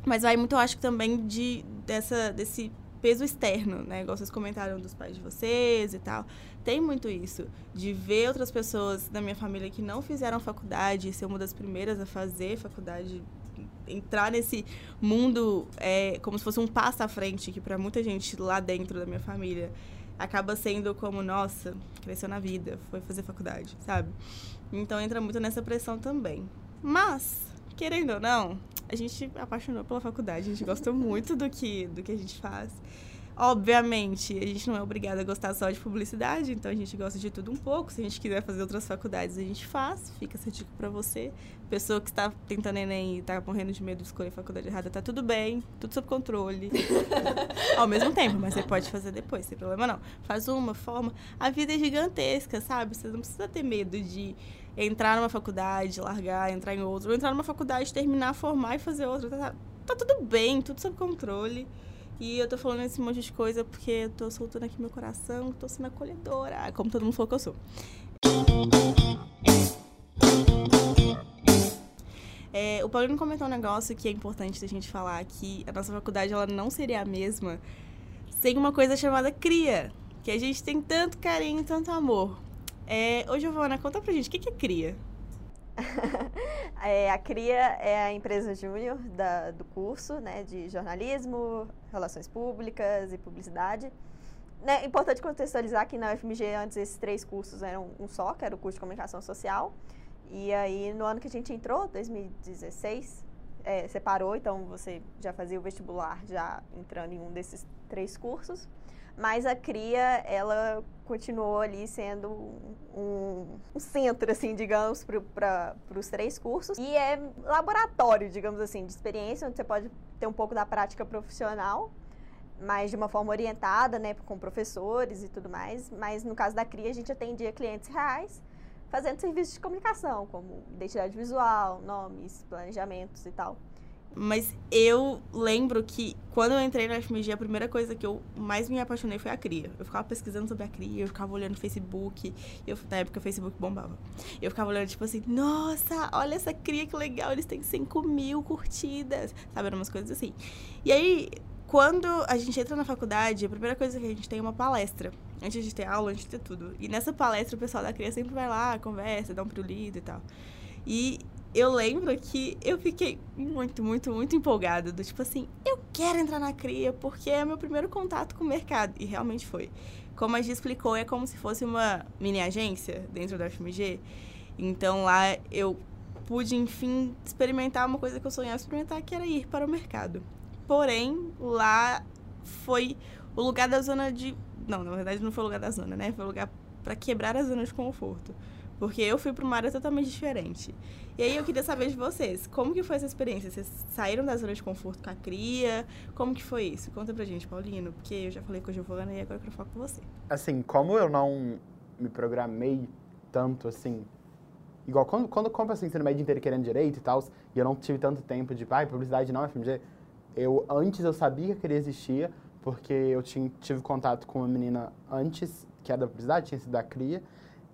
mas vai muito, eu acho, também de, dessa, desse peso externo, né? Igual vocês comentaram dos pais de vocês e tal. Tem muito isso, de ver outras pessoas da minha família que não fizeram faculdade, ser uma das primeiras a fazer faculdade, entrar nesse mundo é, como se fosse um passo à frente, que para muita gente lá dentro da minha família acaba sendo como, nossa, cresceu na vida, foi fazer faculdade, sabe? Então entra muito nessa pressão também. Mas, querendo ou não, a gente apaixonou pela faculdade, a gente gosta muito do que, do que a gente faz. Obviamente, a gente não é obrigado a gostar só de publicidade, então a gente gosta de tudo um pouco. Se a gente quiser fazer outras faculdades, a gente faz. Fica essa dica para você. Pessoa que está tentando Enem e está morrendo de medo de escolher a faculdade errada, tá tudo bem, tudo sob controle. Ao mesmo tempo, mas você pode fazer depois, sem problema não. Faz uma, forma. A vida é gigantesca, sabe? Você não precisa ter medo de entrar numa faculdade, largar, entrar em outra, ou entrar numa faculdade, terminar, formar e fazer outra. Tá, tá tudo bem, tudo sob controle. E eu tô falando esse monte de coisa porque eu tô soltando aqui meu coração, tô sendo acolhedora, como todo mundo falou que eu sou. É, o Paulino comentou um negócio que é importante da gente falar, que a nossa faculdade ela não seria a mesma sem uma coisa chamada CRIA, que a gente tem tanto carinho, tanto amor. É, ô, Giovana, conta pra gente, o que, que é CRIA? é, a CRIA é a empresa júnior do curso né, de jornalismo, relações públicas e publicidade. É importante contextualizar que na UFMG antes esses três cursos eram um só, que era o curso de comunicação social. E aí, no ano que a gente entrou, 2016, é, separou, então você já fazia o vestibular já entrando em um desses três cursos. Mas a CRIA, ela continuou ali sendo um, um centro, assim, digamos, para os três cursos. E é laboratório, digamos assim, de experiência, onde você pode ter um pouco da prática profissional, mas de uma forma orientada, né, com professores e tudo mais. Mas no caso da CRIA, a gente atendia clientes reais, fazendo serviços de comunicação, como identidade visual, nomes, planejamentos e tal. Mas eu lembro que quando eu entrei na FMG, a primeira coisa que eu mais me apaixonei foi a CRIA. Eu ficava pesquisando sobre a CRIA, eu ficava olhando no Facebook. Eu, na época o Facebook bombava. Eu ficava olhando, tipo assim, nossa, olha essa CRIA que legal, eles têm 5 mil curtidas. Sabe, eram umas coisas assim. E aí, quando a gente entra na faculdade, a primeira coisa que a gente tem é uma palestra. Antes de ter aula, antes de ter tudo. E nessa palestra o pessoal da CRIA sempre vai lá, conversa, dá um pirulito e tal. E eu lembro que eu fiquei muito, muito, muito empolgada. Do tipo assim, eu quero entrar na CRIA porque é meu primeiro contato com o mercado. E realmente foi. Como a gente explicou, é como se fosse uma mini agência dentro da FMG. Então lá eu pude, enfim, experimentar uma coisa que eu sonhava experimentar, que era ir para o mercado. Porém, lá foi o lugar da zona de. Não, na verdade não foi o lugar da zona, né? Foi o lugar para quebrar a zona de conforto. Porque eu fui para uma área totalmente diferente. E aí eu queria saber de vocês, como que foi essa experiência? Vocês saíram da zona de conforto com a cria? Como que foi isso? Conta pra gente, Paulino, porque eu já falei com a Giovana e agora eu quero falar com você. Assim, como eu não me programei tanto, assim, igual quando, quando eu compro assim, ensino médio inteiro querendo direito e tal, e eu não tive tanto tempo de, pai, publicidade não, FMG, eu, antes eu sabia que ele existia, porque eu tinha, tive contato com uma menina antes, que era da publicidade, tinha sido da cria,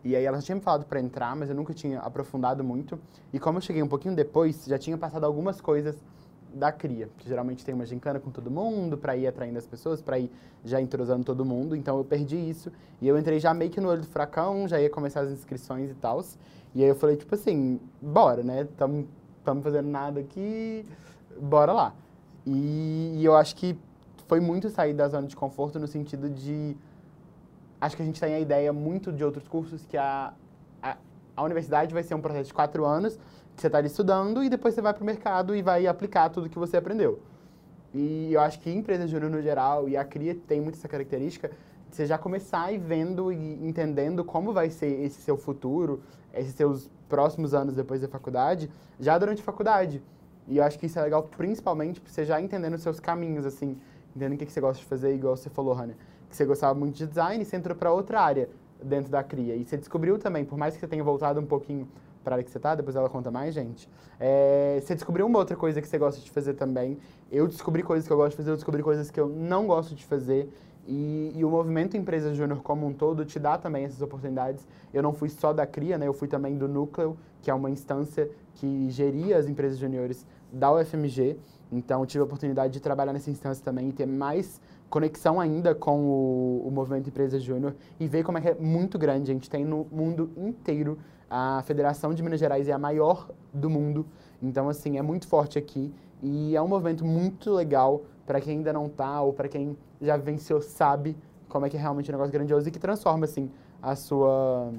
e aí ela já tinha me falado para entrar, mas eu nunca tinha aprofundado muito. E como eu cheguei um pouquinho depois, já tinha passado algumas coisas da cria, que geralmente tem uma gincana com todo mundo, para ir atraindo as pessoas, para ir já entrosando todo mundo. Então eu perdi isso. E eu entrei já meio que no olho do fracão, já ia começar as inscrições e tal. E aí eu falei, tipo assim, bora, né? Estamos fazendo nada aqui, bora lá. E, e eu acho que foi muito sair da zona de conforto no sentido de acho que a gente tem a ideia muito de outros cursos que a, a, a universidade vai ser um processo de quatro anos, que você está ali estudando e depois você vai para o mercado e vai aplicar tudo que você aprendeu. E eu acho que empresa júnior no geral e a CRIA tem muito essa característica de você já começar e vendo e entendendo como vai ser esse seu futuro, esses seus próximos anos depois da faculdade, já durante a faculdade. E eu acho que isso é legal principalmente para você já entendendo os seus caminhos, assim, entendendo o que, que você gosta de fazer, igual você falou, Rania que você gostava muito de design e você entrou para outra área dentro da CRIA. E você descobriu também, por mais que você tenha voltado um pouquinho para a área que você está, depois ela conta mais, gente. É, você descobriu uma outra coisa que você gosta de fazer também. Eu descobri coisas que eu gosto de fazer, eu descobri coisas que eu não gosto de fazer. E, e o movimento Empresa Júnior como um todo te dá também essas oportunidades. Eu não fui só da CRIA, né? Eu fui também do Núcleo, que é uma instância que geria as empresas juniores da UFMG. Então, tive a oportunidade de trabalhar nessa instância também e ter mais conexão ainda com o, o movimento Empresa Júnior e ver como é que é muito grande. A gente tem no mundo inteiro. A Federação de Minas Gerais é a maior do mundo. Então, assim, é muito forte aqui. E é um movimento muito legal para quem ainda não tá ou para quem já venceu, sabe como é que é realmente um negócio grandioso e que transforma, assim, a sua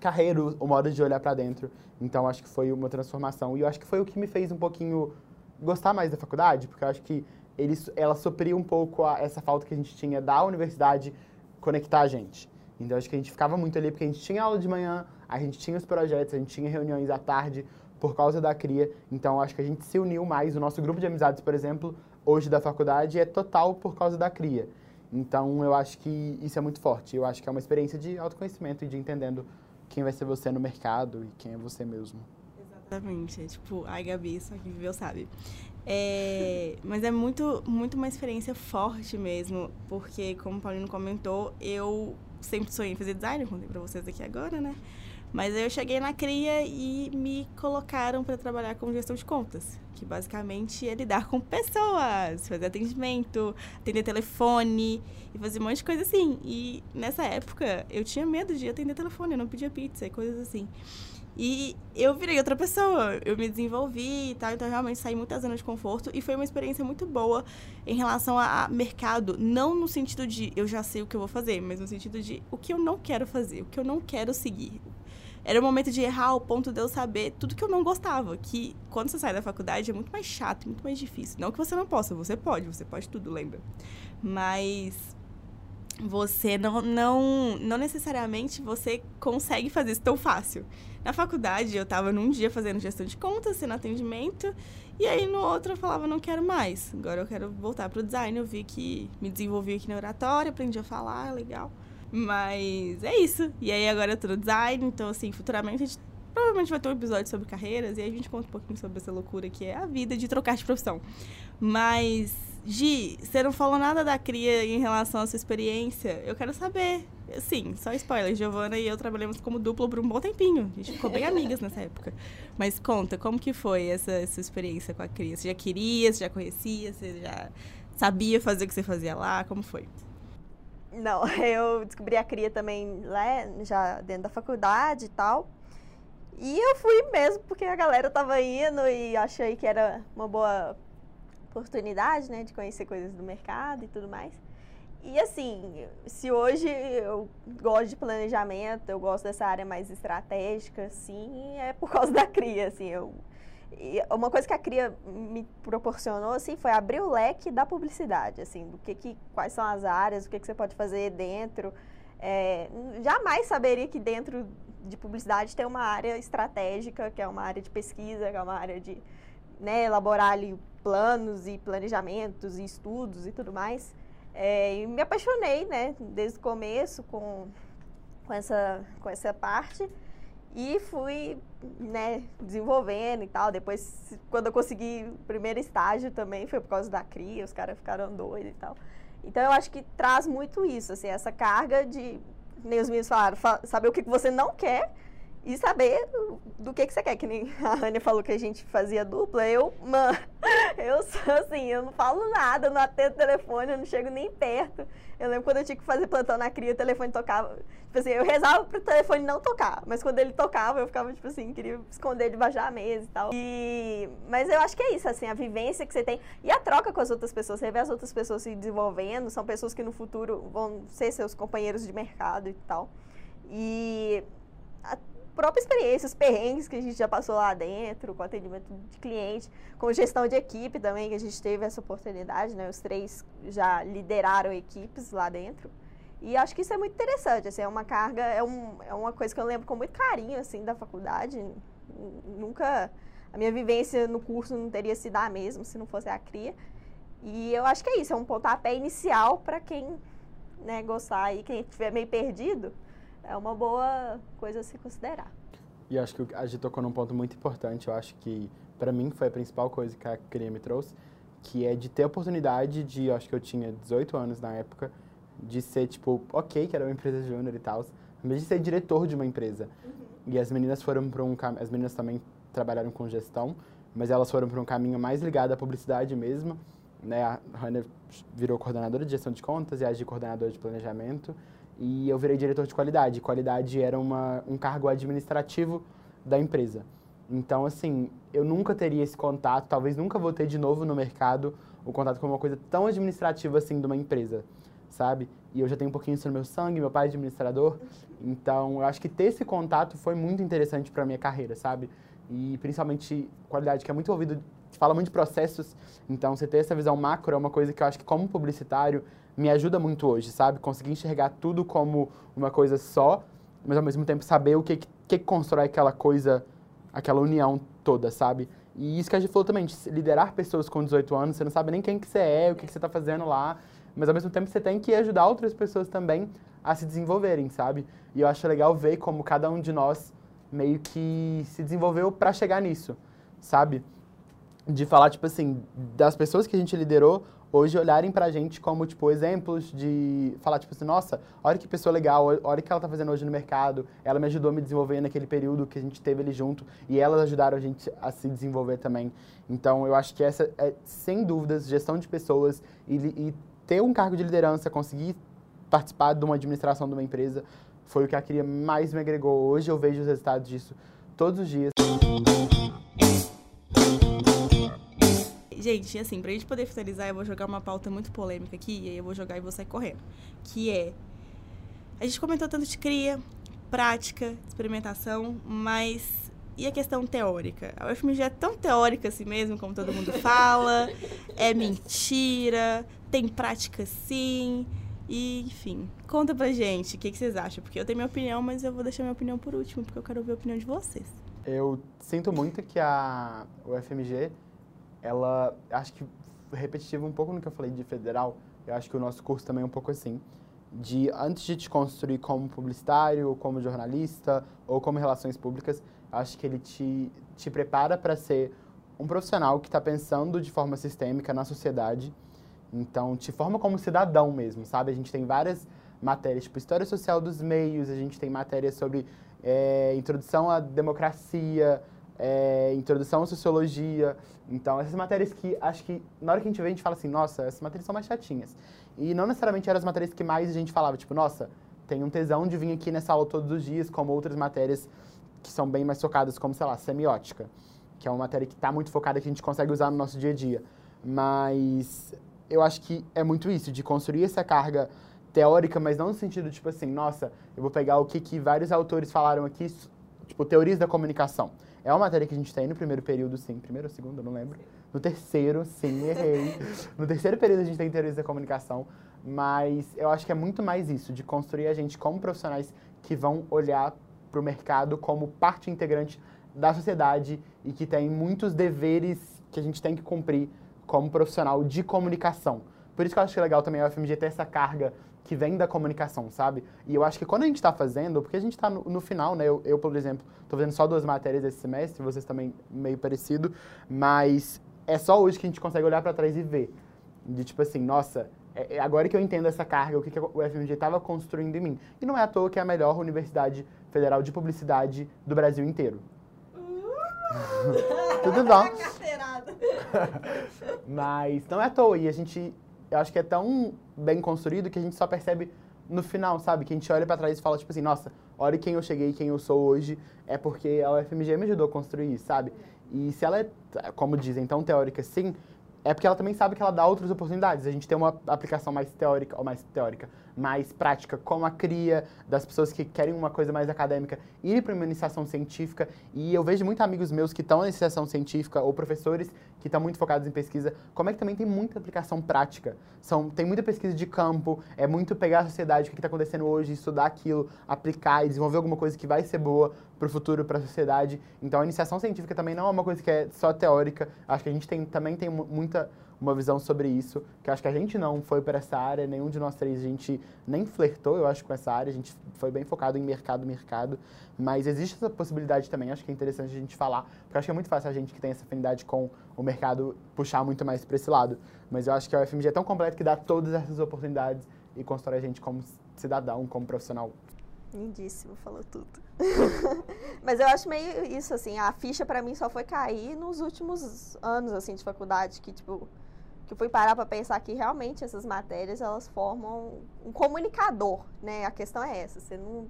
carreira, o modo de olhar para dentro. Então, acho que foi uma transformação. E eu acho que foi o que me fez um pouquinho gostar mais da faculdade, porque eu acho que ele, ela supriu um pouco a, essa falta que a gente tinha da universidade conectar a gente. Então, acho que a gente ficava muito ali, porque a gente tinha aula de manhã, a gente tinha os projetos, a gente tinha reuniões à tarde por causa da CRIA. Então, acho que a gente se uniu mais. O nosso grupo de amizades, por exemplo, hoje da faculdade, é total por causa da CRIA. Então, eu acho que isso é muito forte. Eu acho que é uma experiência de autoconhecimento e de entendendo quem vai ser você no mercado e quem é você mesmo. Exatamente. É tipo, ai, Gabi, só que viveu sabe. É, mas é muito, muito uma experiência forte mesmo, porque, como o Paulino comentou, eu sempre sonhei em fazer design, contei pra vocês aqui agora, né? Mas eu cheguei na CRIA e me colocaram para trabalhar com gestão de contas, que basicamente é lidar com pessoas, fazer atendimento, atender telefone e fazer um monte de coisa assim. E nessa época eu tinha medo de atender telefone, eu não pedia pizza e coisas assim. E eu virei outra pessoa, eu me desenvolvi e tal, então realmente saí muita zona de conforto e foi uma experiência muito boa em relação a mercado, não no sentido de eu já sei o que eu vou fazer, mas no sentido de o que eu não quero fazer, o que eu não quero seguir. era o momento de errar ao ponto de eu saber tudo que eu não gostava. Que quando você sai da faculdade é muito mais chato, muito mais difícil. Não que você não possa, você pode, você pode tudo, lembra? Mas você não, não, não necessariamente você consegue fazer isso tão fácil. Na faculdade, eu estava num dia fazendo gestão de contas, sendo atendimento, e aí no outro eu falava, não quero mais. Agora eu quero voltar para o design. Eu vi que me desenvolvi aqui na oratória, aprendi a falar, legal. Mas é isso. E aí agora eu tô no design, então assim, futuramente a gente provavelmente vai ter um episódio sobre carreiras, e aí a gente conta um pouquinho sobre essa loucura que é a vida de trocar de profissão. Mas Gi, você não falou nada da cria em relação à sua experiência. Eu quero saber. Sim, só spoiler. Giovana e eu trabalhamos como duplo por um bom tempinho. A gente ficou bem amigas nessa época. Mas conta, como que foi essa, essa experiência com a cria? Você já queria, você já conhecia, você já sabia fazer o que você fazia lá? Como foi? Não, eu descobri a cria também lá, já dentro da faculdade e tal. E eu fui mesmo porque a galera tava indo e achei que era uma boa oportunidade, né, de conhecer coisas do mercado e tudo mais. E assim, se hoje eu gosto de planejamento, eu gosto dessa área mais estratégica, sim, é por causa da CRIA, assim, eu e uma coisa que a CRIA me proporcionou, assim, foi abrir o leque da publicidade, assim, do que, que quais são as áreas, o que, que você pode fazer dentro. É, jamais saberia que dentro de publicidade tem uma área estratégica, que é uma área de pesquisa, que é uma área de né, elaborar ali planos e planejamentos e estudos e tudo mais. É, e me apaixonei, né, desde o começo com, com, essa, com essa parte e fui, né, desenvolvendo e tal. Depois, quando eu consegui o primeiro estágio também, foi por causa da cria, os caras ficaram doidos e tal. Então, eu acho que traz muito isso, assim, essa carga de, nem os meninos falaram, saber o que você não quer e saber do que, que você quer. Que nem a Rania falou que a gente fazia dupla. Eu, mano, eu sou assim, eu não falo nada, não atendo telefone, eu não chego nem perto. Eu lembro quando eu tinha que fazer plantão na cria, o telefone tocava. Tipo assim, eu rezava pro telefone não tocar. Mas quando ele tocava, eu ficava, tipo assim, queria esconder debaixo da mesa e tal. E... Mas eu acho que é isso, assim, a vivência que você tem. E a troca com as outras pessoas, você vê as outras pessoas se desenvolvendo, são pessoas que no futuro vão ser seus companheiros de mercado e tal. E própria experiência, os perrengues que a gente já passou lá dentro, com atendimento de cliente, com gestão de equipe também, que a gente teve essa oportunidade, né? Os três já lideraram equipes lá dentro. E acho que isso é muito interessante, assim, é uma carga, é, um, é uma coisa que eu lembro com muito carinho, assim, da faculdade. Nunca, a minha vivência no curso não teria sido a mesma se não fosse a CRIA. E eu acho que é isso, é um pontapé inicial para quem né, gostar e quem estiver meio perdido, é uma boa coisa a se considerar. E acho que a gente tocou num ponto muito importante, eu acho que para mim foi a principal coisa que a CRIA me trouxe, que é de ter a oportunidade de, acho que eu tinha 18 anos na época, de ser tipo, ok, que era uma empresa júnior e tal, mas de ser diretor de uma empresa. Uhum. E as meninas foram para um as meninas também trabalharam com gestão, mas elas foram para um caminho mais ligado à publicidade mesmo, né? A Hannah virou coordenadora de gestão de contas e a de coordenadora de planejamento e eu virei diretor de qualidade. Qualidade era uma, um cargo administrativo da empresa. Então, assim, eu nunca teria esse contato, talvez nunca vou ter de novo no mercado o contato com uma coisa tão administrativa assim de uma empresa, sabe? E eu já tenho um pouquinho isso no meu sangue, meu pai é administrador. Então, eu acho que ter esse contato foi muito interessante para minha carreira, sabe? E principalmente qualidade, que é muito envolvido, fala muito de processos. Então, você ter essa visão macro é uma coisa que eu acho que como publicitário me ajuda muito hoje, sabe? Conseguir enxergar tudo como uma coisa só, mas ao mesmo tempo saber o que, que constrói aquela coisa, aquela união toda, sabe? E isso que a gente falou também, de liderar pessoas com 18 anos, você não sabe nem quem que você é, o que, que você está fazendo lá, mas ao mesmo tempo você tem que ajudar outras pessoas também a se desenvolverem, sabe? E eu acho legal ver como cada um de nós meio que se desenvolveu para chegar nisso, sabe? De falar, tipo assim, das pessoas que a gente liderou, hoje olharem pra gente como, tipo, exemplos de falar, tipo assim, nossa, olha que pessoa legal, olha o que ela tá fazendo hoje no mercado, ela me ajudou a me desenvolver naquele período que a gente teve ali junto e elas ajudaram a gente a se desenvolver também. Então, eu acho que essa é, sem dúvidas, gestão de pessoas e, e ter um cargo de liderança, conseguir participar de uma administração de uma empresa, foi o que a Cria mais me agregou. Hoje eu vejo os resultados disso todos os dias. Gente, assim, pra gente poder finalizar, eu vou jogar uma pauta muito polêmica aqui, e aí eu vou jogar e vou sair correndo. Que é. A gente comentou tanto de cria, prática, experimentação, mas e a questão teórica? A UFMG é tão teórica assim mesmo, como todo mundo fala, é mentira, tem prática sim, e enfim. Conta pra gente o que, que vocês acham, porque eu tenho minha opinião, mas eu vou deixar minha opinião por último, porque eu quero ouvir a opinião de vocês. Eu sinto muito que a UFMG, ela, acho que repetitivo um pouco no que eu falei de federal, eu acho que o nosso curso também é um pouco assim, de antes de te construir como publicitário, como jornalista ou como relações públicas, acho que ele te, te prepara para ser um profissional que está pensando de forma sistêmica na sociedade. Então, te forma como cidadão mesmo, sabe? A gente tem várias matérias, tipo História Social dos Meios, a gente tem matérias sobre é, Introdução à Democracia, é, Introdução à Sociologia. Então, essas matérias que acho que na hora que a gente vê, a gente fala assim, nossa, essas matérias são mais chatinhas. E não necessariamente eram as matérias que mais a gente falava, tipo, nossa, tem um tesão de vir aqui nessa aula todos os dias, como outras matérias que são bem mais focadas, como, sei lá, semiótica, que é uma matéria que está muito focada que a gente consegue usar no nosso dia a dia. Mas eu acho que é muito isso, de construir essa carga teórica, mas não no sentido, tipo assim, nossa, eu vou pegar o que, que vários autores falaram aqui, tipo, teorias da comunicação. É uma matéria que a gente tem no primeiro período, sim. Primeiro ou segundo, eu não lembro. No terceiro, sim, errei. no terceiro período a gente tem teorias da comunicação. Mas eu acho que é muito mais isso, de construir a gente como profissionais que vão olhar para o mercado como parte integrante da sociedade e que tem muitos deveres que a gente tem que cumprir como profissional de comunicação. Por isso que eu acho que é legal também a UFMG ter essa carga que vem da comunicação, sabe? E eu acho que quando a gente está fazendo, porque a gente está no, no, final, né? Eu, eu por exemplo, estou fazendo só duas matérias esse semestre, vocês também meio parecido, mas é só hoje que a gente consegue olhar para trás e ver. De tipo assim, nossa, é, é agora que eu entendo essa carga, o que, que o UFMG estava construindo em mim. E não é à toa que é a melhor universidade federal de publicidade do Brasil inteiro. Uh! Tudo bom? Mas não é à toa. E a gente, eu acho que é tão bem construído que a gente só percebe no final, sabe? Que a gente olha para trás e fala, tipo assim, nossa, olha quem eu cheguei, quem eu sou hoje, é porque a UFMG me ajudou a construir sabe? E se ela é, como dizem, tão teórica sim, é porque ela também sabe que ela dá outras oportunidades. A gente tem uma aplicação mais teórica, ou mais teórica, mais prática, como a cria das pessoas que querem uma coisa mais acadêmica, ir para uma iniciação científica. E eu vejo muitos amigos meus que estão na iniciação científica, ou professores que estão muito focados em pesquisa, como é que também tem muita aplicação prática. São, tem muita pesquisa de campo, é muito pegar a sociedade, o que está acontecendo hoje, estudar aquilo, aplicar e desenvolver alguma coisa que vai ser boa para o futuro, para a sociedade. Então a iniciação científica também não é uma coisa que é só teórica. Acho que a gente tem, também tem muita uma visão sobre isso, que acho que a gente não foi para essa área, nenhum de nós três a gente nem flertou, eu acho, com essa área, a gente foi bem focado em mercado, mercado, mas existe essa possibilidade também, acho que é interessante a gente falar, porque acho que é muito fácil a gente que tem essa afinidade com o mercado puxar muito mais para esse lado, mas eu acho que a UFMG é tão completa que dá todas essas oportunidades e constrói a gente como cidadão, como profissional. Lindíssimo, falou tudo. Mas eu acho meio isso, assim, a ficha para mim só foi cair nos últimos anos, assim, de faculdade, que, tipo, que fui parar para pensar que realmente essas matérias elas formam um comunicador, né? A questão é essa, você não,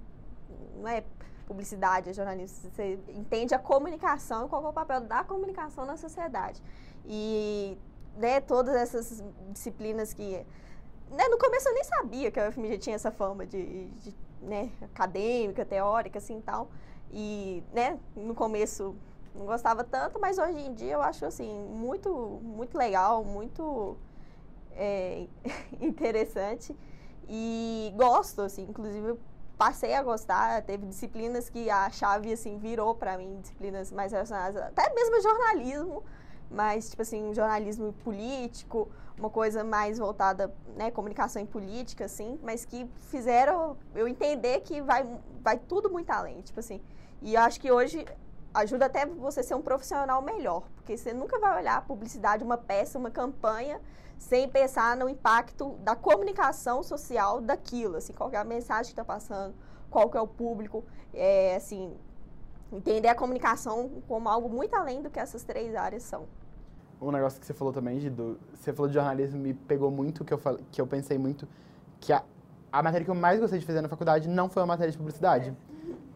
não é publicidade, é jornalismo, você entende a comunicação e qual é o papel da comunicação na sociedade. E né, todas essas disciplinas que né, no começo eu nem sabia que a UFMG tinha essa fama de, de né, acadêmica, teórica, assim, tal. E, né, no começo não gostava tanto, mas hoje em dia eu acho assim muito muito legal, muito é, interessante e gosto assim, inclusive passei a gostar, teve disciplinas que a chave assim virou para mim, disciplinas mais relacionadas até mesmo jornalismo, mas tipo assim, jornalismo político, uma coisa mais voltada, né, comunicação e política assim, mas que fizeram eu entender que vai vai tudo muito além, tipo assim. E eu acho que hoje ajuda até você ser um profissional melhor, porque você nunca vai olhar a publicidade, uma peça, uma campanha, sem pensar no impacto da comunicação social daquilo, assim, qual é a mensagem que está passando, qual que é o público, é, assim, entender a comunicação como algo muito além do que essas três áreas são. Um negócio que você falou também, Gido, você falou de jornalismo, me pegou muito, que eu, falei, que eu pensei muito, que a, a matéria que eu mais gostei de fazer na faculdade não foi uma matéria de publicidade. É.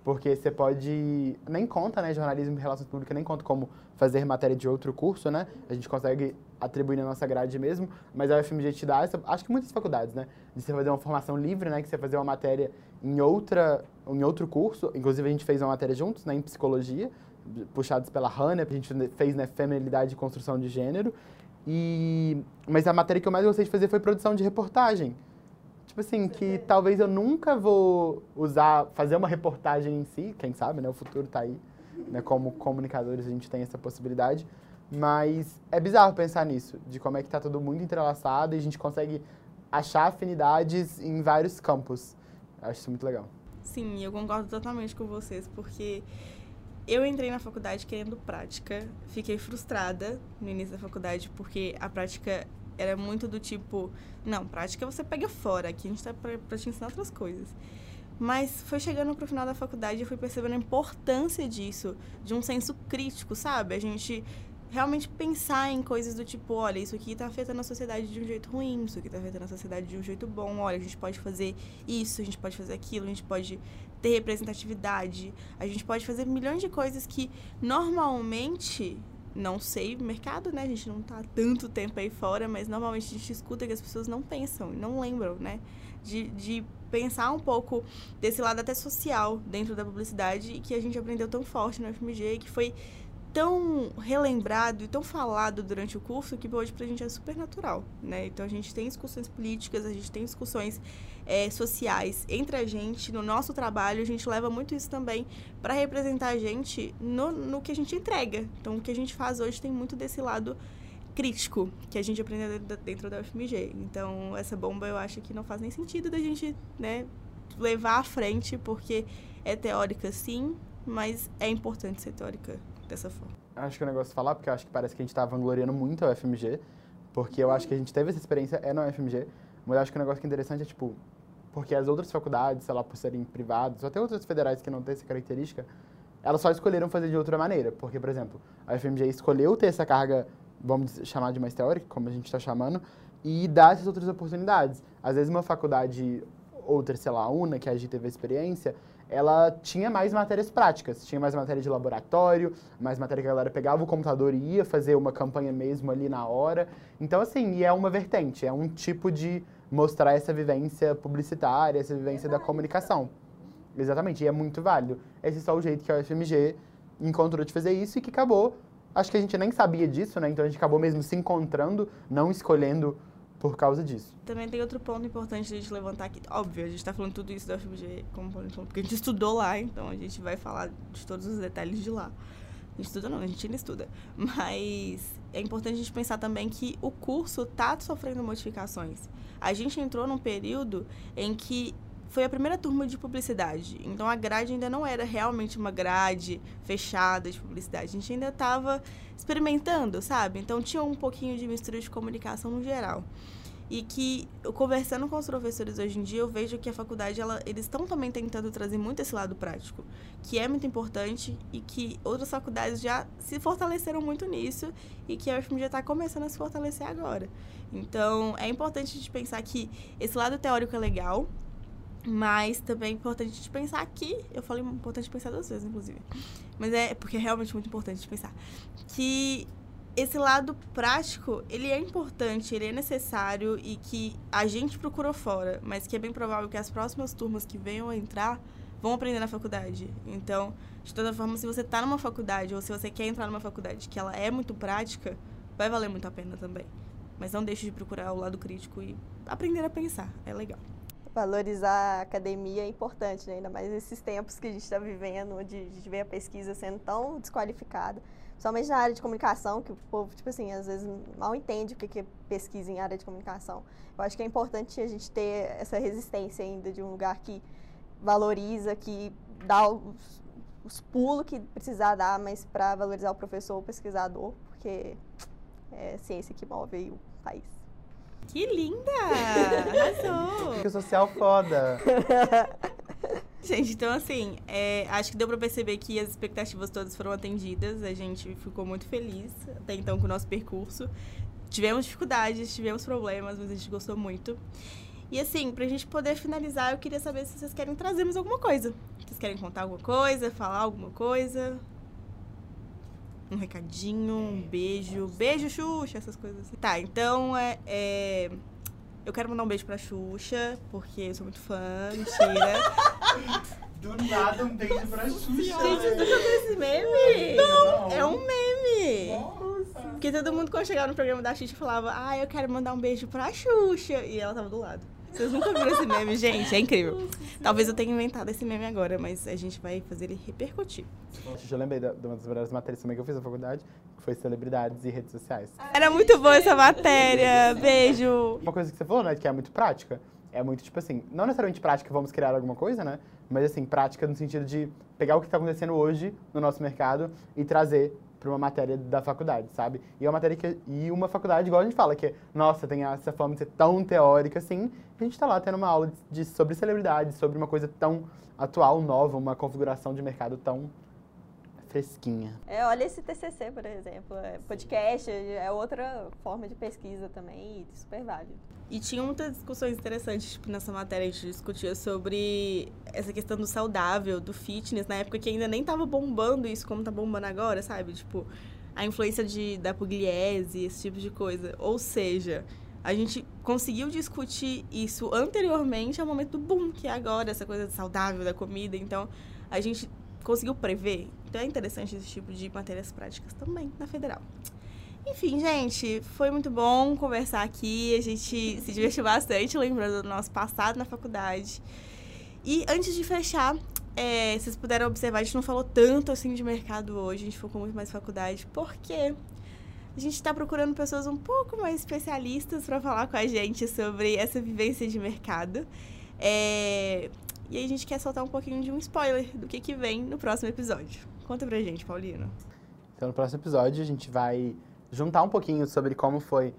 Porque você pode. Nem conta, né? Jornalismo e relações públicas nem conta como fazer matéria de outro curso, né? A gente consegue atribuir na nossa grade mesmo, mas a UFMG te dá essa, acho que muitas faculdades, né? De você fazer uma formação livre, né? Que você fazer uma matéria em outra em outro curso, inclusive a gente fez uma matéria juntos, né, em psicologia, puxados pela Hannah, a gente fez, né, feminilidade e construção de gênero. E mas a matéria que eu mais gostei de fazer foi produção de reportagem. Tipo assim, que talvez eu nunca vou usar, fazer uma reportagem em si, quem sabe, né? O futuro tá aí, né? Como comunicadores a gente tem essa possibilidade. Mas é bizarro pensar nisso, de como é que tá tudo muito entrelaçado e a gente consegue achar afinidades em vários campos. Acho isso muito legal. Sim, eu concordo totalmente com vocês, porque eu entrei na faculdade querendo prática, fiquei frustrada no início da faculdade, porque a prática era muito do tipo, não, prática você pega fora, aqui a gente tá pra, pra te ensinar outras coisas. Mas foi chegando pro final da faculdade eu fui percebendo a importância disso, de um senso crítico, sabe? A gente realmente pensar em coisas do tipo, olha, isso aqui está afetando a sociedade de um jeito ruim, isso aqui está afetando a sociedade de um jeito bom, olha, a gente pode fazer isso, a gente pode fazer aquilo, a gente pode ter representatividade, a gente pode fazer milhões de coisas que normalmente, não sei, mercado, né, a gente não está tanto tempo aí fora, mas normalmente a gente escuta que as pessoas não pensam, não lembram, né, de, de pensar um pouco desse lado até social dentro da publicidade e que a gente aprendeu tão forte no FMG, que foi tão relembrado e tão falado durante o curso que hoje pra gente é super natural, né? Então a gente tem discussões políticas, a gente tem discussões é, sociais entre a gente, no nosso trabalho, a gente leva muito isso também para representar a gente no, no que a gente entrega. Então o que a gente faz hoje tem muito desse lado crítico que a gente aprendeu dentro da UFMG. Então essa bomba eu acho que não faz nem sentido da gente, né, levar à frente porque é teórica sim, mas é importante ser teórica dessa forma. Acho que é um negócio de falar, porque eu acho que parece que a gente tá vangloriando muito a UFMG, porque eu acho que a gente teve essa experiência, é na UFMG, mas eu acho que o negócio que é interessante é, tipo, porque as outras faculdades, sei lá, por serem privadas, ou até outras federais que não têm essa característica, elas só escolheram fazer de outra maneira. Porque, por exemplo, a UFMG escolheu ter essa carga, vamos chamar de mais teórica, como a gente está chamando, e dar essas outras oportunidades. Às vezes uma faculdade, outra, sei lá, UNA, que a gente teve experiência, ela tinha mais matérias práticas, tinha mais matéria de laboratório, mais matéria que a galera pegava o computador e ia fazer uma campanha mesmo ali na hora. Então, assim, é uma vertente, é um tipo de mostrar essa vivência publicitária, essa vivência da comunicação. Exatamente, e é muito válido. Esse é só o jeito que a UFMG encontrou de fazer isso e que acabou. Acho que a gente nem sabia disso, né? Então a gente acabou mesmo se encontrando, não escolhendo por causa disso. Também tem outro ponto importante de a gente levantar aqui. Óbvio, a gente está falando tudo isso da UFMG como ponto, porque a gente estudou lá, então a gente vai falar de todos os detalhes de lá. A gente estuda não, a gente ainda estuda. Mas é importante a gente pensar também que o curso está sofrendo modificações. A gente entrou num período em que foi a primeira turma de publicidade. Então a grade ainda não era realmente uma grade fechada de publicidade. A gente ainda estava experimentando, sabe? Então tinha um pouquinho de mistura de comunicação no geral. E que, conversando com os professores hoje em dia, eu vejo que a faculdade, ela, eles estão também tentando trazer muito esse lado prático, que é muito importante e que outras faculdades já se fortaleceram muito nisso e que a UFMG está começando a se fortalecer agora. Então, é importante a gente pensar que esse lado teórico é legal, mas também é importante a gente pensar aqui, eu falei importante pensar duas vezes, inclusive, mas é porque é realmente muito importante de pensar, que esse lado prático, ele é importante, ele é necessário e que a gente procurou fora, mas que é bem provável que as próximas turmas que venham a entrar vão aprender na faculdade. Então, de toda forma, se você está numa faculdade ou se você quer entrar numa faculdade que ela é muito prática, vai valer muito a pena também. Mas não deixe de procurar o lado crítico e aprender a pensar, é legal valorizar a academia é importante, né? ainda mais nesses tempos que a gente está vivendo, onde a gente vê a pesquisa sendo tão desqualificada, principalmente na área de comunicação, que o povo, tipo assim, às vezes mal entende o que é pesquisa em área de comunicação. Eu acho que é importante a gente ter essa resistência ainda de um lugar que valoriza, que dá os, os pulos que precisar dar, mas para valorizar o professor, o pesquisador, porque é ciência que move o país. Que linda! Arrasou! Que social foda! Gente, então assim, é, acho que deu pra perceber que as expectativas todas foram atendidas. A gente ficou muito feliz até então com o nosso percurso. Tivemos dificuldades, tivemos problemas, mas a gente gostou muito. E assim, pra gente poder finalizar, eu queria saber se vocês querem trazer mais alguma coisa. Vocês querem contar alguma coisa, falar alguma coisa? Um recadinho, um beijo. Beijo, Xuxa, essas coisas assim. Tá, então é, é, Eu quero mandar um beijo pra Xuxa, porque eu sou muito fã, mentira. Do nada um beijo pra Xuxa. Gente, você nunca viu esse meme? Não. É um meme. Nossa. Porque todo mundo, quando chegava no programa da Xuxa, falava, ah, eu quero mandar um beijo pra Xuxa. E ela tava do lado. Vocês nunca viram esse meme, gente? É incrível. Talvez eu tenha inventado esse meme agora, mas a gente vai fazer ele repercutir. Eu lembrei de uma das primeiras matérias também que eu fiz na faculdade, que foi celebridades e redes sociais. Era muito boa essa matéria. Beijo. Uma coisa que você falou, né, que é muito prática, é muito, tipo assim, não necessariamente prática, vamos criar alguma coisa, né, mas assim, prática no sentido de pegar o que está acontecendo hoje no nosso mercado e trazer para uma matéria da faculdade, sabe? E é uma matéria que, e uma faculdade, igual a gente fala, que, nossa, tem essa fama de ser tão teórica assim, a gente está lá tendo uma aula de, de- sobre celebridade, sobre uma coisa tão atual, nova, uma configuração de mercado tão fresquinha. É, olha esse TCC, por exemplo. É podcast é outra forma de pesquisa também e super válido. E tinha muitas discussões interessantes, tipo, nessa matéria a gente discutia sobre essa questão do saudável, do fitness, na época que ainda nem tava bombando isso como tá bombando agora, sabe? Tipo, a influência de, da pugliese, esse tipo de coisa. Ou seja, a gente conseguiu discutir isso anteriormente ao momento do boom, que é agora, essa coisa saudável da comida. Então, a gente conseguiu prever. Então, é interessante esse tipo de matérias práticas também na federal. Enfim, gente, foi muito bom conversar aqui. A gente se divertiu bastante, lembrando do nosso passado na faculdade. E antes de fechar, é, vocês puderam observar, a gente não falou tanto assim de mercado hoje, a gente focou muito mais faculdade, porque a gente está procurando pessoas um pouco mais especialistas para falar com a gente sobre essa vivência de mercado. É, e aí a gente quer soltar um pouquinho de um spoiler do que, que vem no próximo episódio. Conta pra gente, Paulino. Então, no próximo episódio, a gente vai juntar um pouquinho sobre como foi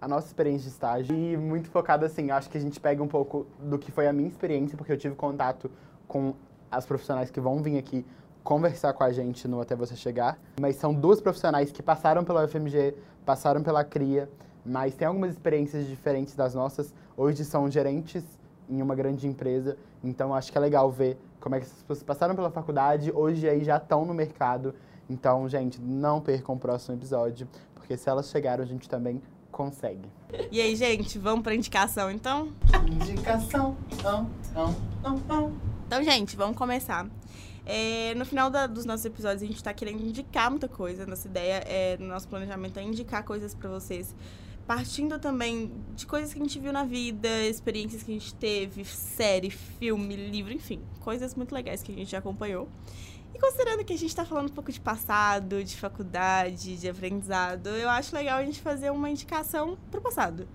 a nossa experiência de estágio e muito focado assim, acho que a gente pega um pouco do que foi a minha experiência, porque eu tive contato com as profissionais que vão vir aqui conversar com a gente no Até Você Chegar, mas são duas profissionais que passaram pela UFMG, passaram pela CRIA, mas têm algumas experiências diferentes das nossas, hoje são gerentes em uma grande empresa, então acho que é legal ver como é que essas pessoas passaram pela faculdade, hoje aí já estão no mercado, então, gente, não percam o próximo episódio, porque se elas chegaram, a gente também consegue. E aí, gente, vamos pra indicação então? Indicação. Não, não, não, não. Então, gente, vamos começar. É, no final da- dos nossos episódios, a gente tá querendo indicar muita coisa. Nossa ideia é, no nosso planejamento, é indicar coisas pra vocês. Partindo também de coisas que a gente viu na vida, experiências que a gente teve, série, filme, livro, enfim. Coisas muito legais que a gente já acompanhou. E considerando que a gente tá falando um pouco de passado, de faculdade, de aprendizado, eu acho legal a gente fazer uma indicação pro passado.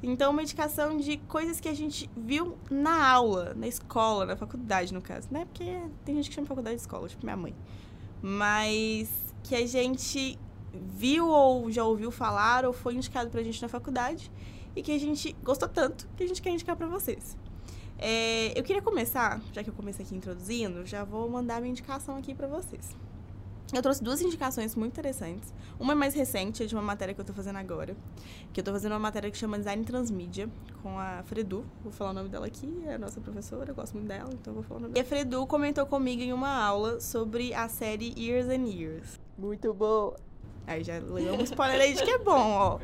Então, uma indicação de coisas que a gente viu na aula, na escola, na faculdade, no caso, né? Porque tem gente que chama faculdade de escola, tipo minha mãe. Mas que a gente viu ou já ouviu falar ou foi indicado pra gente na faculdade e que a gente gostou tanto que a gente quer indicar pra vocês. É, eu queria começar, já que eu comecei aqui introduzindo, já vou mandar minha indicação aqui pra vocês. Eu trouxe duas indicações muito interessantes. Uma é mais recente, é de uma matéria que eu tô fazendo agora. Que eu tô fazendo uma matéria que chama Design Transmídia, com a Fredu. Vou falar o nome dela aqui, é a nossa professora, eu gosto muito dela, então vou falar o nome dela. E a Fredu comentou comigo em uma aula sobre a série Years and Years. Muito boa. Aí já leu um spoiler aí de que é bom, ó.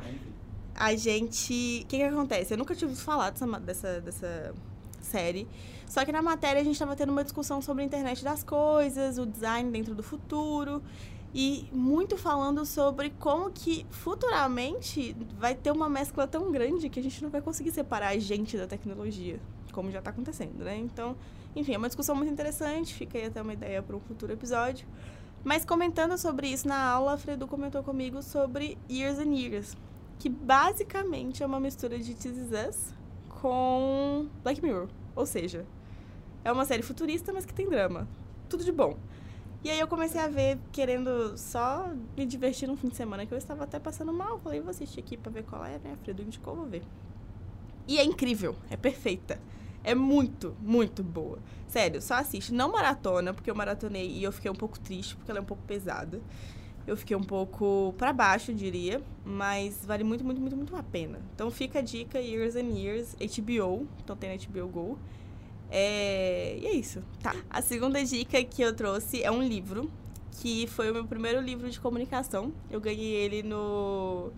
A gente. O que que acontece? Eu nunca ouvido falar dessa, dessa, série. Só que na matéria a gente tava tendo uma discussão sobre a internet das coisas, o design dentro do futuro. E muito falando sobre como que futuramente vai ter uma mescla tão grande que a gente não vai conseguir separar a gente da tecnologia, como já tá acontecendo, né? Então, enfim, é uma discussão muito interessante, fica aí até uma ideia para um futuro episódio. Mas comentando sobre isso na aula, a Fredu comentou comigo sobre Years and Years, que basicamente é uma mistura de This Is Us com Black Mirror. Ou seja, é uma série futurista, mas que tem drama. Tudo de bom. E aí eu comecei a ver, querendo só me divertir no fim de semana, que eu estava até passando mal. Falei, vou assistir aqui pra ver qual é, né? A Fredu indicou, vou ver. E é incrível, é perfeita. É muito, muito boa. Sério, só assiste. Não maratona, porque eu maratonei e eu fiquei um pouco triste, porque ela é um pouco pesada. Eu fiquei um pouco pra baixo, diria. Mas vale muito, muito, muito, muito a pena. Então fica a dica, Years and Years, HBO. Então tem na HBO Go. É... E é isso. Tá. A segunda dica que eu trouxe é um livro, que foi o meu primeiro livro de comunicação. Eu ganhei ele no,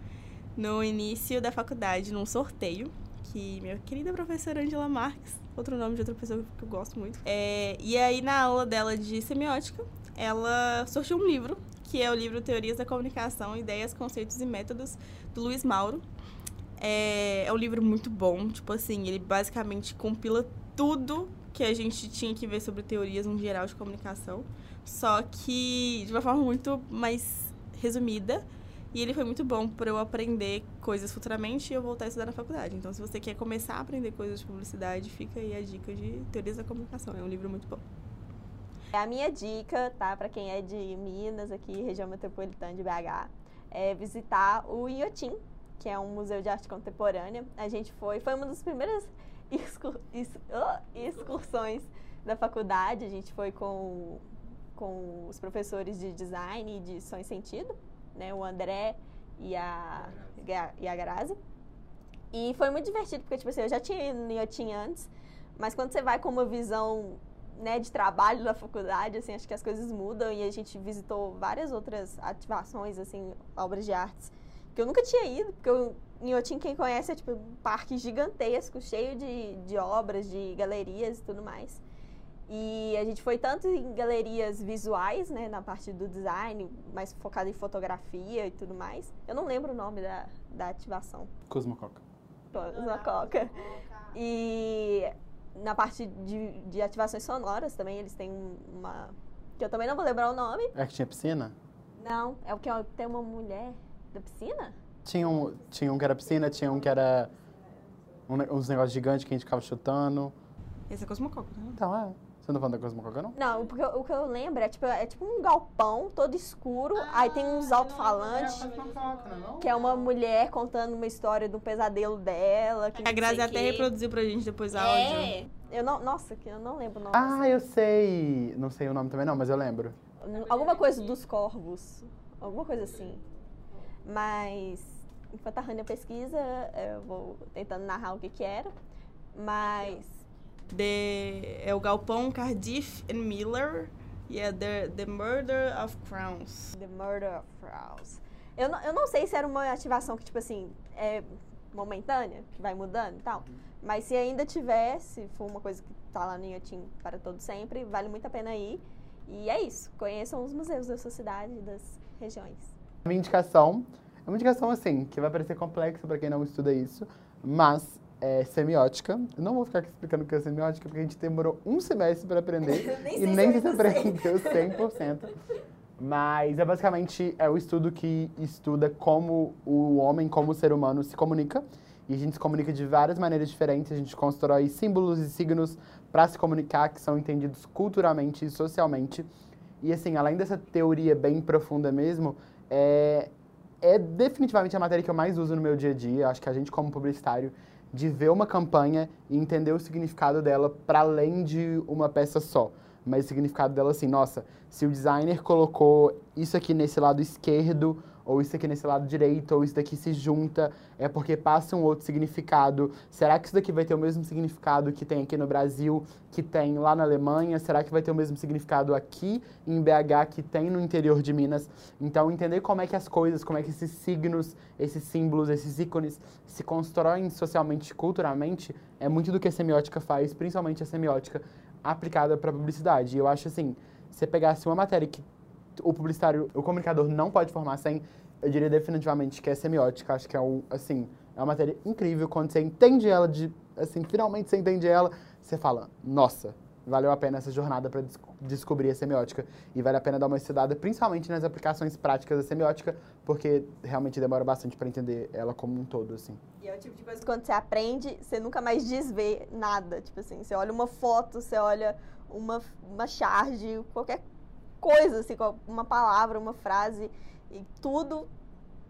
no início da faculdade, num sorteio que minha querida professora Angela Marques, outro nome de outra pessoa que eu gosto muito. É, e aí, na aula dela de semiótica, ela sortiu um livro, que é o livro Teorias da Comunicação, Ideias, Conceitos e Métodos, do Luiz Mauro. É, é um livro muito bom, tipo assim, ele basicamente compila tudo que a gente tinha que ver sobre teorias no geral de comunicação, só que de uma forma muito mais resumida. E ele foi muito bom para eu aprender coisas futuramente e eu voltar a estudar na faculdade. Então, se você quer começar a aprender coisas de publicidade, fica aí a dica de Teorias da Comunicação. É um livro muito bom. A minha dica, tá, para quem é de Minas, aqui, região metropolitana de BH, é visitar o Inhotim, que é um museu de arte contemporânea. A gente foi, foi uma das primeiras excur, oh, excursões da faculdade. A gente foi com, com os professores de design e de som e sentido, né, o André e a, e a Grazi. E foi muito divertido, porque, tipo assim, eu já tinha ido no Inhotim antes, mas quando você vai com uma visão né, de trabalho da faculdade, assim, acho que as coisas mudam e a gente visitou várias outras ativações, assim, obras de artes que eu nunca tinha ido, porque eu, em Otim, quem conhece, é tipo um parque gigantesco, cheio de, de obras, de galerias e tudo mais. E a gente foi tanto em galerias visuais, né, na parte do design, mais focada em fotografia e tudo mais. Eu não lembro o nome da, da ativação. Cosmococa. Cosmococa. E na parte de, de ativações sonoras também, eles têm uma. que eu também não vou lembrar o nome. É que tinha piscina? Não, é o que tem uma mulher da piscina? Tinha um, tinha um que era piscina, tinha um que era um, uns negócios gigantes que a gente ficava chutando. Esse é Cosmococa, né? Então, é. Você não tá falando da Cosmococa, não? Não, porque o que eu lembro é tipo, é tipo um galpão todo escuro, ah, aí tem uns alto-falantes. É que é uma mulher contando uma história do pesadelo dela. a Grazi até que. reproduziu pra gente depois a é. áudio. Eu não, nossa, eu não lembro o nome. Ah, assim. eu sei. Não sei o nome também não, mas eu lembro. Alguma coisa dos corvos. Alguma coisa assim. Mas, enquanto a Rania pesquisa, eu vou tentando narrar o que que era. Mas... The, é o Galpão Cardiff and Miller e é the, the Murder of Crowns. The Murder of Crowns. Eu não, eu não sei se era uma ativação que, tipo assim, é momentânea, que vai mudando e tal. Mas se ainda tivesse, for uma coisa que tá lá no Inhotim para todo sempre, vale muito a pena ir. E é isso. Conheçam os museus da sua cidade e das regiões. Minha indicação é uma indicação assim, que vai parecer complexa para quem não estuda isso, mas é semiótica. Eu não vou ficar aqui explicando o que é semiótica, porque a gente demorou um semestre para aprender nem e nem se aprendeu 100%. Mas é basicamente é o estudo que estuda como o homem, como o ser humano se comunica. E a gente se comunica de várias maneiras diferentes. A gente constrói símbolos e signos para se comunicar que são entendidos culturalmente e socialmente. E assim, além dessa teoria bem profunda mesmo, é, é definitivamente a matéria que eu mais uso no meu dia a dia. Acho que a gente, como publicitário, de ver uma campanha e entender o significado dela para além de uma peça só. Mas o significado dela assim, nossa, se o designer colocou isso aqui nesse lado esquerdo ou isso aqui nesse lado direito, ou isso daqui se junta, é porque passa um outro significado. Será que isso daqui vai ter o mesmo significado que tem aqui no Brasil, que tem lá na Alemanha? Será que vai ter o mesmo significado aqui em BH que tem no interior de Minas? Então, entender como é que as coisas, como é que esses signos, esses símbolos, esses ícones se constroem socialmente, culturalmente, é muito do que a semiótica faz, principalmente a semiótica aplicada para publicidade. E eu acho assim, se você pegasse uma matéria que o publicitário, o comunicador não pode formar sem, eu diria definitivamente que é semiótica. Acho que é, um, assim, é uma matéria incrível. Quando você entende ela, de, assim, finalmente você entende ela, você fala, nossa, valeu a pena essa jornada para des descobrir a semiótica. E vale a pena dar uma estudada, principalmente nas aplicações práticas da semiótica, porque realmente demora bastante para entender ela como um todo, assim. E é o tipo de coisa que quando você aprende, você nunca mais desvê nada. Tipo assim, você olha uma foto, você olha uma, uma charge, qualquer coisa, assim, uma palavra, uma frase, e tudo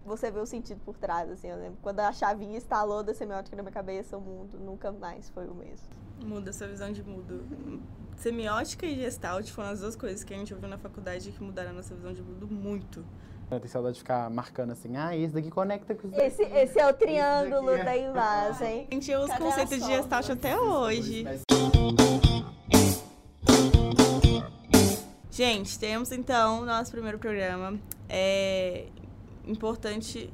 você vê o sentido por trás, assim, eu lembro. Quando a chavinha instalou da semiótica na minha cabeça, o mundo nunca mais foi o mesmo. Muda essa visão de mundo. Semiótica e gestalt foram as duas coisas que a gente ouviu na faculdade que mudaram a nossa visão de mundo muito. Eu tenho saudade de ficar marcando assim, ah, esse daqui conecta com os esse, esse é o triângulo é... da imagem. A gente usa o conceito de gestalt até hoje. Mas... Gente, temos então nosso primeiro programa. É importante.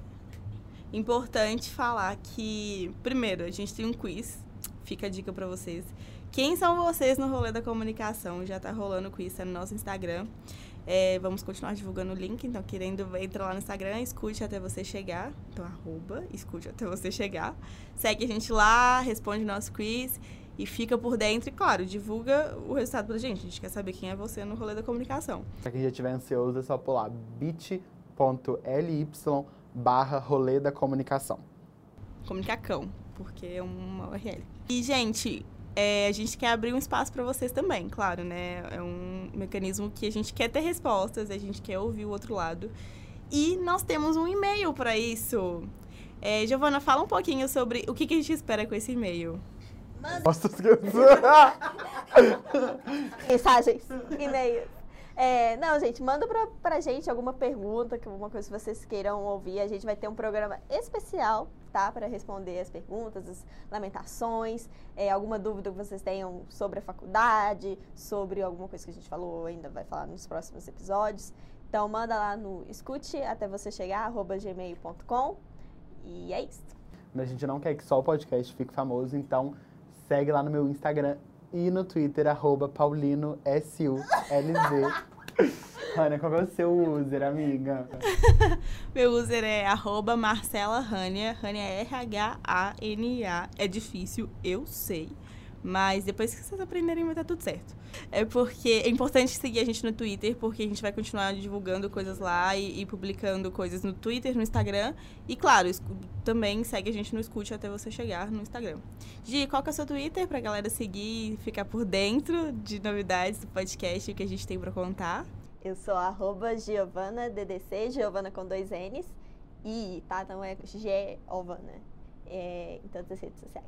Importante falar que, primeiro, a gente tem um quiz. Fica a dica para vocês. Quem são vocês no rolê da comunicação? Já tá rolando o quiz, tá no nosso Instagram. É, vamos continuar divulgando o link, então querendo, entra lá no Instagram, escute até você chegar. Então, arroba, escute até você chegar. Segue a gente lá, responde nosso quiz e fica por dentro e, claro, divulga o resultado pra gente. A gente quer saber quem é você no rolê da comunicação. Pra quem já estiver ansioso, é só pular bit.ly barra rolê da comunicação. Comunicacão, porque é uma URL. E, gente, é, a gente quer abrir um espaço para vocês também, claro, né? É um mecanismo que a gente quer ter respostas, a gente quer ouvir o outro lado. E nós temos um e-mail para isso. É, Giovana, fala um pouquinho sobre o que, que a gente espera com esse e-mail. Nossa, Mensagens, e-mails. É, não, gente, manda pra, pra gente alguma pergunta, alguma coisa que vocês queiram ouvir. A gente vai ter um programa especial, tá? Para responder as perguntas, as lamentações, é, alguma dúvida que vocês tenham sobre a faculdade, sobre alguma coisa que a gente falou ou ainda vai falar nos próximos episódios. Então, manda lá no escute até você chegar, arroba gmail.com. E é isso. A gente não quer que só o podcast fique famoso, então segue lá no meu Instagram e no Twitter, arroba paulinosulz. Rania, qual é o seu user, amiga? Meu user é arroba Marcela Rania. Rania é R-H-A-N-A. É difícil, eu sei. Mas depois que vocês aprenderem, vai estar tudo certo. É porque é importante seguir a gente no Twitter, porque a gente vai continuar divulgando coisas lá e, e publicando coisas no Twitter, no Instagram. E claro, também segue a gente no Escute até você chegar no Instagram. Gi, qual que é o seu Twitter pra galera seguir e ficar por dentro de novidades do podcast que a gente tem para contar? Eu sou arroba Giovana DDC, Giovana com dois N's. E, tá? Então é Giovana. É, em todas as redes sociais.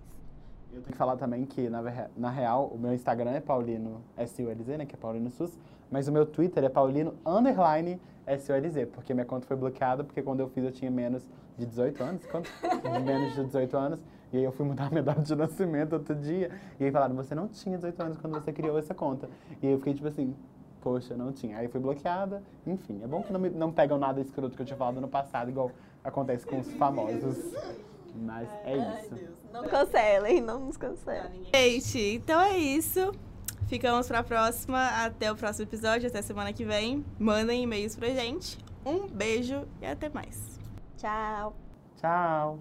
Eu tenho que falar também que, na, na real, o meu Instagram é Paulino SULZ, né? Que é Paulino SUS. Mas o meu Twitter é Paulino Underline SULZ, porque minha conta foi bloqueada, porque quando eu fiz eu tinha menos de 18 anos. Quanto? menos de 18 anos. E aí eu fui mudar a minha data de nascimento outro dia. E aí falaram, você não tinha 18 anos quando você criou essa conta. E aí eu fiquei tipo assim, poxa, não tinha. Aí fui bloqueada. Enfim, é bom que não, me, não pegam nada escroto que eu tinha falado no passado, igual acontece com os famosos. Mas é isso. Não cancelem, não nos cancelem. Gente, então é isso. Ficamos pra próxima. Até o próximo episódio, até semana que vem. Mandem e-mails pra gente. Um beijo e até mais. Tchau. Tchau.